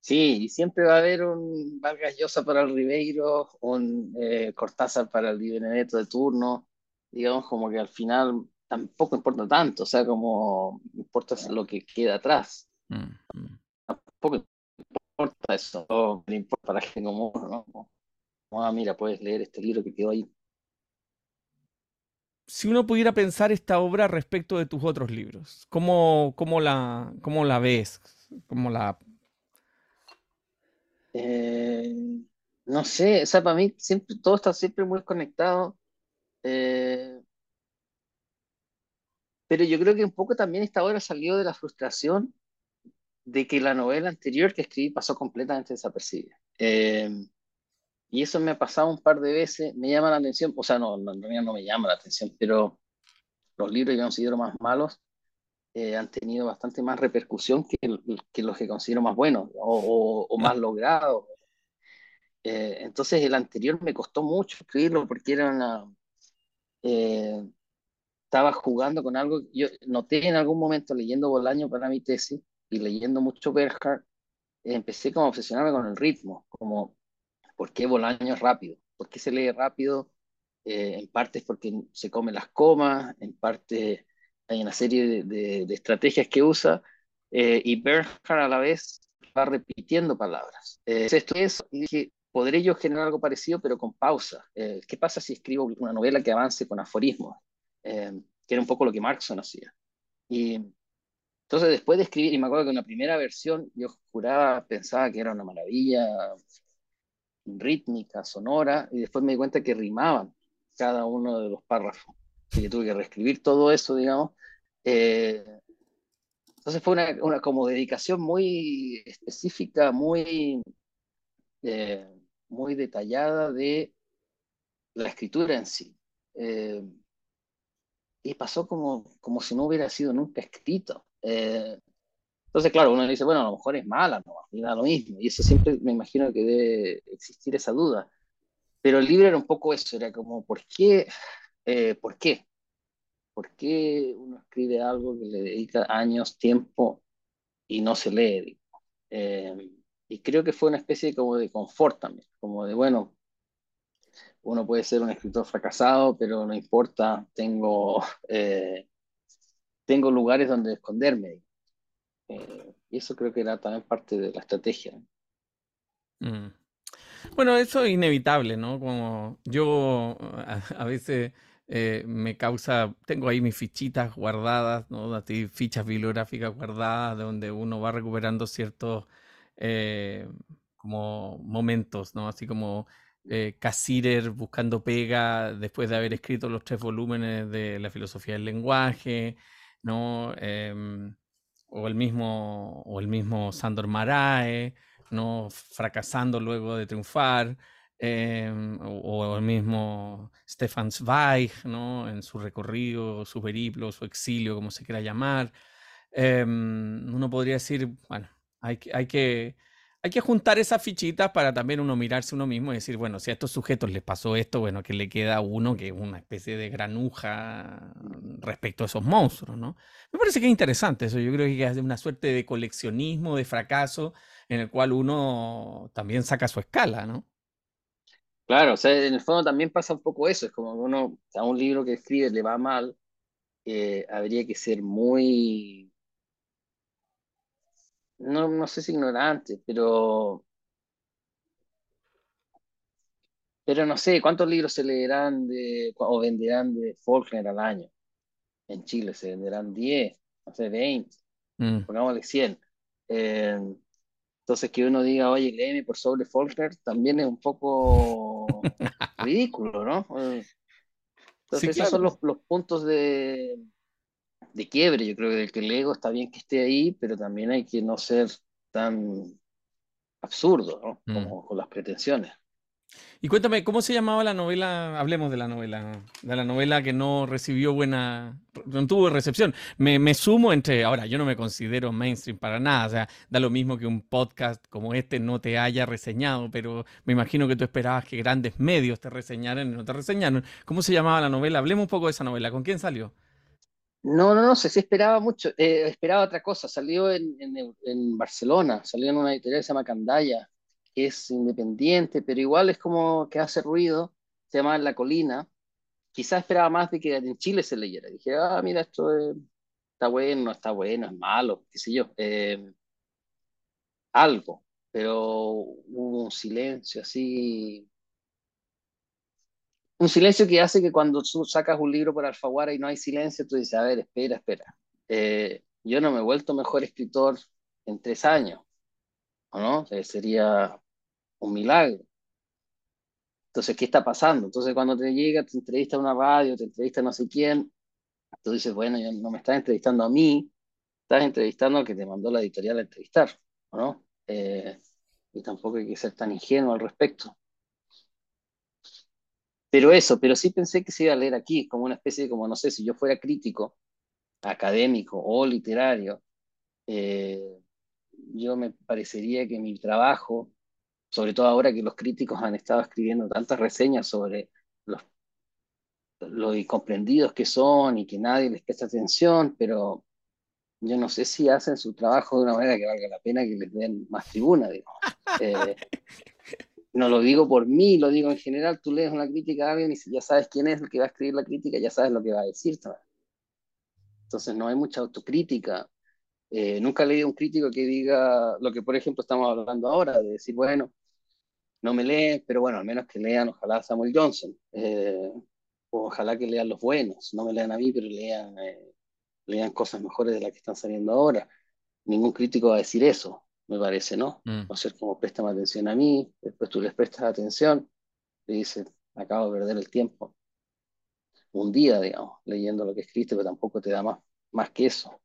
sí, y siempre va a haber un Vargas Llosa para el Ribeiro, un eh, Cortázar para el Benedetto de turno, digamos como que al final tampoco importa tanto, o sea, como importa lo que queda atrás. Mm, mm. Tampoco importa eso, no le importa para la gente como uno, ¿no? ah, mira, puedes leer este libro que quedó ahí. Si uno pudiera pensar esta obra respecto de tus otros libros, ¿cómo, cómo, la, cómo la ves? ¿Cómo la... Eh, no sé, o sea, para mí siempre, todo está siempre muy conectado. Eh, pero yo creo que un poco también esta obra salió de la frustración de que la novela anterior que escribí pasó completamente desapercibida. Eh, y eso me ha pasado un par de veces, me llama la atención, o sea, no, en realidad no me llama la atención, pero los libros que considero más malos eh, han tenido bastante más repercusión que, que, los que considero más buenos o, o, más logrados. Eh, entonces el anterior me costó mucho escribirlo porque era una... estaba jugando con algo, yo noté en algún momento leyendo Bolaño para mi tesis, y leyendo mucho Bernhard, empecé como a obsesionarme con el ritmo, como, ¿por qué Bolaño es rápido? ¿Por qué se lee rápido? Eh, en parte es porque se comen las comas, en parte hay una serie de, de, estrategias que usa, eh, y Bernhard a la vez va repitiendo palabras. Eh, esto es, y dije, ¿podré yo generar algo parecido, pero con pausa? Eh, ¿Qué pasa si escribo una novela que avance con aforismos? que era un poco lo que Markson hacía. Y entonces, después de escribir, y me acuerdo que en la primera versión yo juraba, pensaba que era una maravilla rítmica, sonora, y después me di cuenta que rimaban cada uno de los párrafos. Así que tuve que reescribir todo eso, digamos. Eh, entonces fue una, como dedicación muy específica, muy, eh, muy detallada de la escritura en sí. Eh, y pasó como, como si no hubiera sido nunca escrito. Eh, entonces, claro, uno dice, bueno, a lo mejor es mala, no, y da lo mismo. Y eso siempre me imagino que debe existir esa duda. Pero el libro era un poco eso, era como, ¿por qué? Eh, ¿Por qué? ¿Por qué uno escribe algo que le dedica años, tiempo y no se lee? Eh, y creo que fue una especie como de confort también, como de, bueno, uno puede ser un escritor fracasado, pero no importa, tengo tengo lugares donde esconderme. Eh, y eso creo que era también parte de la estrategia. Mm. Bueno, eso es inevitable, ¿no? Como yo a, veces eh, me causa, tengo ahí mis fichitas guardadas, ¿no? Así, fichas bibliográficas guardadas, donde uno va recuperando ciertos eh, como momentos, ¿no? Así como eh, buscando pega después de haber escrito los tres volúmenes de la filosofía del lenguaje, ¿no? Em, o, el mismo, o el mismo Sandor Marae, ¿no? Fracasando luego de triunfar, em, o, el mismo Stefan Zweig, ¿no? En su recorrido, su periplo, su exilio, como se quiera llamar. Em, uno podría decir, bueno, hay, hay que hay que juntar esas fichitas para también uno mirarse uno mismo y decir, bueno, si a estos sujetos les pasó esto, bueno, que le queda a uno que es una especie de granuja respecto a esos monstruos, ¿no? Me parece que es interesante eso, yo creo que es una suerte de coleccionismo, de fracaso, en el cual uno también saca su escala, ¿no? Claro, o sea, en el fondo también pasa un poco eso, es como uno a un libro que escribe le va mal, eh, habría que ser muy no, no sé si ignorante, pero, pero no sé, ¿cuántos libros se leerán de, o venderán de Faulkner al año? En Chile se venderán 10, no sé, 20, mm. pongámosle 100. Eh, entonces que uno diga, oye, léeme por sobre Faulkner, también es un poco ridículo, ¿no? Entonces esos son los, los puntos de, de quiebre. Yo creo que el ego está bien que esté ahí, pero también hay que no ser tan absurdo, ¿no? Mm. Como con las pretensiones. Y cuéntame, ¿cómo se llamaba la novela? Hablemos de la novela, de la novela que no recibió buena, no tuvo recepción. Me, me, sumo entre, ahora, yo no me considero mainstream para nada, o sea, da lo mismo que un podcast como este no te haya reseñado, pero me imagino que tú esperabas que grandes medios te reseñaran y no te reseñaron. ¿Cómo se llamaba la novela? Hablemos un poco de esa novela, ¿con quién salió? No, no, no sé, sí esperaba mucho, eh, esperaba otra cosa, salió en, Barcelona, salió en una editorial que se llama Candaya es independiente, pero igual es como que hace ruido, se llama La Colina. Quizás esperaba más de que en Chile se leyera. Dije, ah, mira, esto está bueno, está bueno, es malo, qué sé yo. Eh, algo, pero hubo un silencio así. Un silencio que hace que cuando tú sacas un libro por Alfaguara y no hay silencio, tú dices, a ver, espera, espera. Eh, yo no me he vuelto mejor escritor en tres años, ¿o no? Eh, sería un milagro. Entonces, ¿qué está pasando? Entonces, cuando te llega, te entrevista a una radio, te entrevista no sé quién, tú dices, bueno, no me estás entrevistando a mí, estás entrevistando al que te mandó la editorial a entrevistar, ¿no? Eh, y tampoco hay que ser tan ingenuo al respecto. Pero eso, pero sí pensé que se iba a leer aquí, como una especie de, como no sé, si yo fuera crítico, académico o literario, eh, yo me parecería que mi trabajo sobre todo ahora que los críticos han estado escribiendo tantas reseñas sobre los, lo incomprendidos que son y que nadie les presta atención, pero yo no sé si hacen su trabajo de una manera que valga la pena que les den más tribuna, eh, no lo digo por mí, lo digo en general, tú lees una crítica a alguien y ya sabes quién es el que va a escribir la crítica, ya sabes lo que va a decir. Entonces no hay mucha autocrítica. Eh, nunca he leído un crítico que diga lo que, por ejemplo, estamos hablando ahora, de decir, bueno, no me leen, pero bueno, al menos que lean, ojalá Samuel Johnson, eh, ojalá que lean los buenos, no me lean a mí, pero lean, eh, lean cosas mejores de las que están saliendo ahora. Ningún crítico va a decir eso, me parece, ¿no? Mm. No ser como préstame atención a mí, después tú les prestas atención, y dices, acabo de perder el tiempo. Un día, digamos, leyendo lo que escribiste, pero tampoco te da más, más que eso.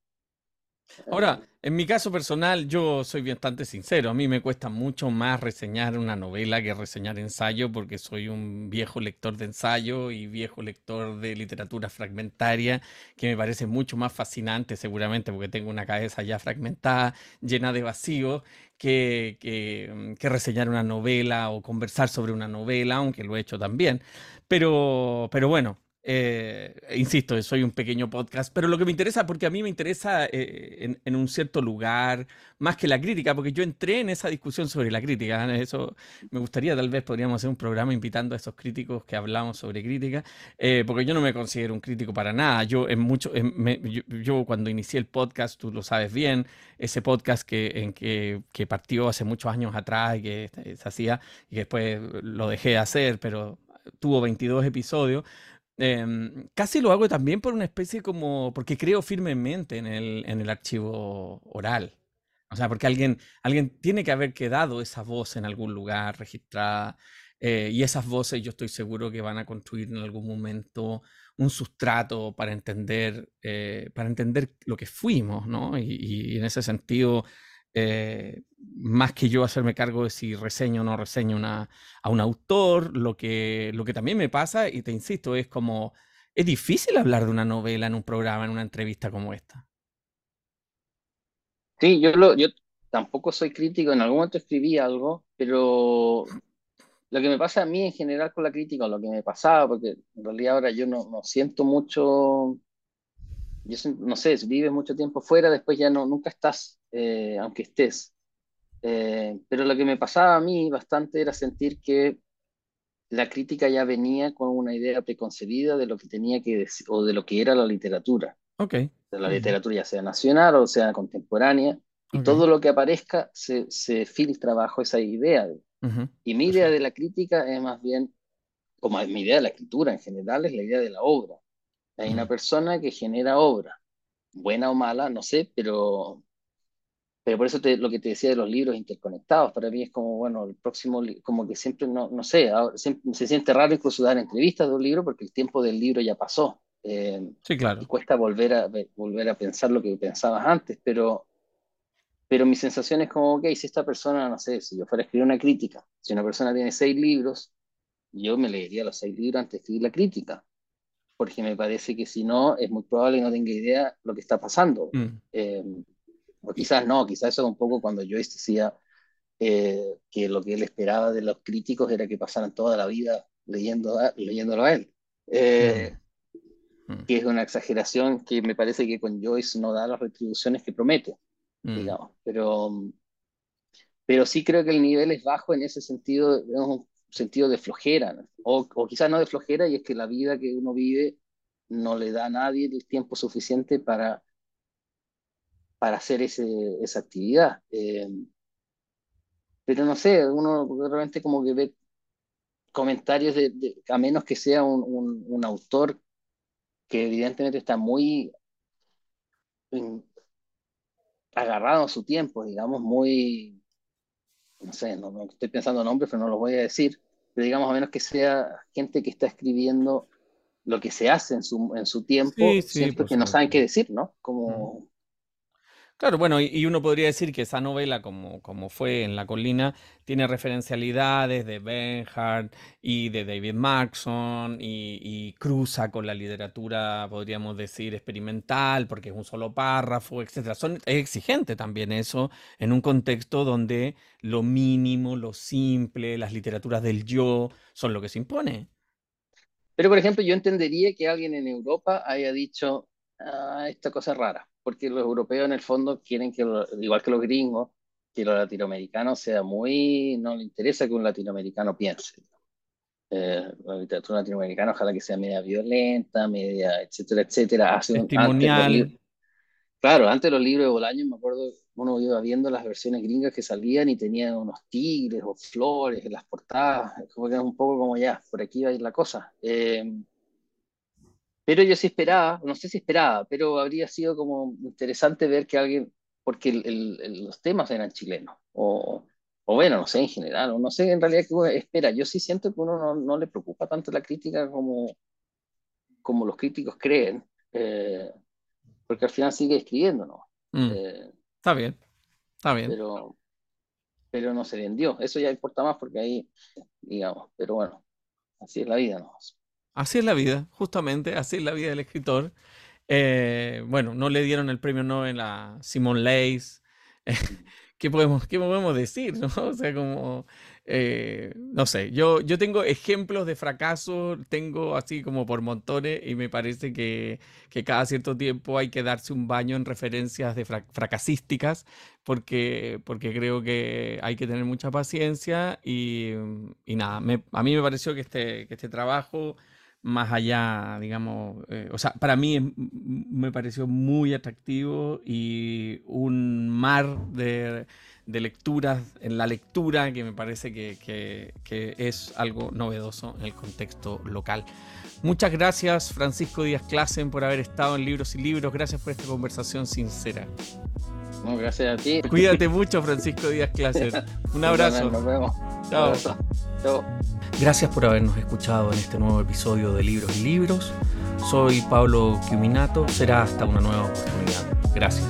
Ahora, en mi caso personal, yo soy bastante sincero. A mí me cuesta mucho más reseñar una novela que reseñar ensayo porque soy un viejo lector de ensayo y viejo lector de literatura fragmentaria que me parece mucho más fascinante seguramente porque tengo una cabeza ya fragmentada, llena de vacíos, que, que, que reseñar una novela o conversar sobre una novela, aunque lo he hecho también. Pero, pero bueno, eh, insisto, soy un pequeño podcast, pero lo que me interesa, porque a mí me interesa eh, en, un cierto lugar, más que la crítica, porque yo entré en esa discusión sobre la crítica. ¿eh? Eso me gustaría, tal vez podríamos hacer un programa invitando a esos críticos que hablamos sobre crítica, porque yo no me considero un crítico para nada. Yo, en mucho, yo, cuando inicié el podcast, tú lo sabes bien, ese podcast que, en que, que partió hace muchos años atrás y que se hacía y después lo dejé de hacer, pero tuvo 22 episodios. Em, casi lo hago también por una especie como, porque creo firmemente en el, en el archivo oral. O sea, porque alguien, alguien tiene que haber quedado esa voz en algún lugar registrada. Eh, y esas voces yo estoy seguro que van a construir en algún momento un sustrato para entender, eh, para entender lo que fuimos, ¿no? y en ese sentido, eh, más que yo hacerme cargo de si reseño o no reseño a un autor, lo que, lo que también me pasa, y te insisto, es como, es difícil hablar de una novela en un programa, en una entrevista como esta. Sí, yo, lo, yo tampoco soy crítico, en algún momento escribí algo, pero lo que me pasa a mí en general con la crítica, lo que me pasaba, porque en realidad ahora yo no, no siento mucho yo no sé, vives mucho tiempo fuera, después ya no, nunca estás, eh, aunque estés. Eh, pero lo que me pasaba a mí bastante era sentir que la crítica ya venía con una idea preconcebida de lo que tenía que decir, o de lo que era la literatura. Ok. De la literatura ya sea nacional o sea contemporánea, y todo lo que aparezca se, se filtra bajo esa idea. Y mi idea de la crítica es más bien, como mi idea de la escritura en general, es la idea de la obra. Hay una persona que genera obra, buena o mala, no sé, pero, pero por eso lo que te decía de los libros interconectados, para mí es como, bueno, el próximo, como que siempre, no, no sé, se siente raro incluso dar entrevistas de un libro porque el tiempo del libro ya pasó. Eh, sí, claro. Y cuesta volver a, volver a pensar lo que pensabas antes, pero, pero mi sensación es como, ok, si esta persona, no sé, si yo fuera a escribir una crítica, si una persona tiene seis libros yo me leería los seis libros antes de escribir la crítica, porque me parece que si no, es muy probable que no tenga idea lo que está pasando. Mm. Eh, o quizás no, quizás eso es un poco cuando Joyce decía eh, que lo que él esperaba de los críticos era que pasaran toda la vida leyendo leyéndolo a él. Eh, mm. Mm. Que es una exageración que me parece que con Joyce no da las retribuciones que promete, digamos. Pero, pero sí creo que el nivel es bajo en ese sentido, un sentido de flojera, o, o quizás no de flojera, y es que la vida que uno vive no le da a nadie el tiempo suficiente para para hacer ese, esa actividad. Eh, pero no sé, uno realmente como que ve comentarios de, a menos que sea un, un, autor que evidentemente está muy agarrado a su tiempo, digamos, muy, no sé, no, estoy pensando nombres, pero no los voy a decir, pero digamos, a menos que sea gente que está escribiendo lo que se hace en su, en su tiempo, sí, que no saben qué decir, ¿no? Como, Claro, bueno, y, uno podría decir que esa novela, como, como fue en La Colina, tiene referencialidades de Bernhard y de David Maxon y, cruza con la literatura, podríamos decir, experimental, porque es un solo párrafo, etc. Es exigente también eso en un contexto donde lo mínimo, lo simple, las literaturas del yo son lo que se impone. Pero, por ejemplo, yo entendería que alguien en Europa haya dicho, ah, esta cosa es rara porque los europeos en el fondo quieren que, igual que los gringos, que los latinoamericanos sea muy, no le interesa que un latinoamericano piense. Eh, la literatura latinoamericana ojalá que sea media violenta, media, etcétera, etcétera. Testimonial. claro, antes los libros de Bolaño, me acuerdo, uno iba viendo las versiones gringas que salían y tenían unos tigres o flores en las portadas, como que era un poco como ya, por aquí va a ir la cosa. Eh, pero yo sí esperaba, no sé si esperaba, pero habría sido como interesante ver que alguien, porque los temas eran chilenos, o, o, bueno, no sé, en general, o no sé en realidad qué uno espera. Yo sí siento que uno no, no le preocupa tanto la crítica como, como los críticos creen, eh, porque al final sigue escribiendo, ¿no? Mm. Eh, está bien, está bien. Pero, pero no se vendió, eso ya importa más porque ahí, digamos, pero bueno, así es la vida, ¿no? Así es la vida, justamente, así es la vida del escritor. Eh, bueno, no le dieron el premio Nobel a Simon Leys. ¿Qué podemos, ¿Qué podemos decir? ¿no? O sea, como, eh, no sé, yo, yo tengo ejemplos de fracaso, tengo así como por montones y me parece que, que cada cierto tiempo hay que darse un baño en referencias de fracasísticas porque, porque creo que hay que tener mucha paciencia y, y nada, a mí me pareció que este, que este trabajo más allá, digamos, eh, o sea, para mí me pareció muy atractivo y un mar de, lecturas en la lectura que me parece que, es algo novedoso en el contexto local. Muchas gracias Francisco Díaz Clasen por haber estado en Libros y Libros, gracias por esta conversación sincera. No, gracias a ti. Cuídate mucho Francisco Díaz Clasen. Un abrazo. Nos vemos. Chao. Chao. Gracias por habernos escuchado en este nuevo episodio de Libros y Libros. Soy Pablo Quiminato. Será hasta una nueva oportunidad. Gracias.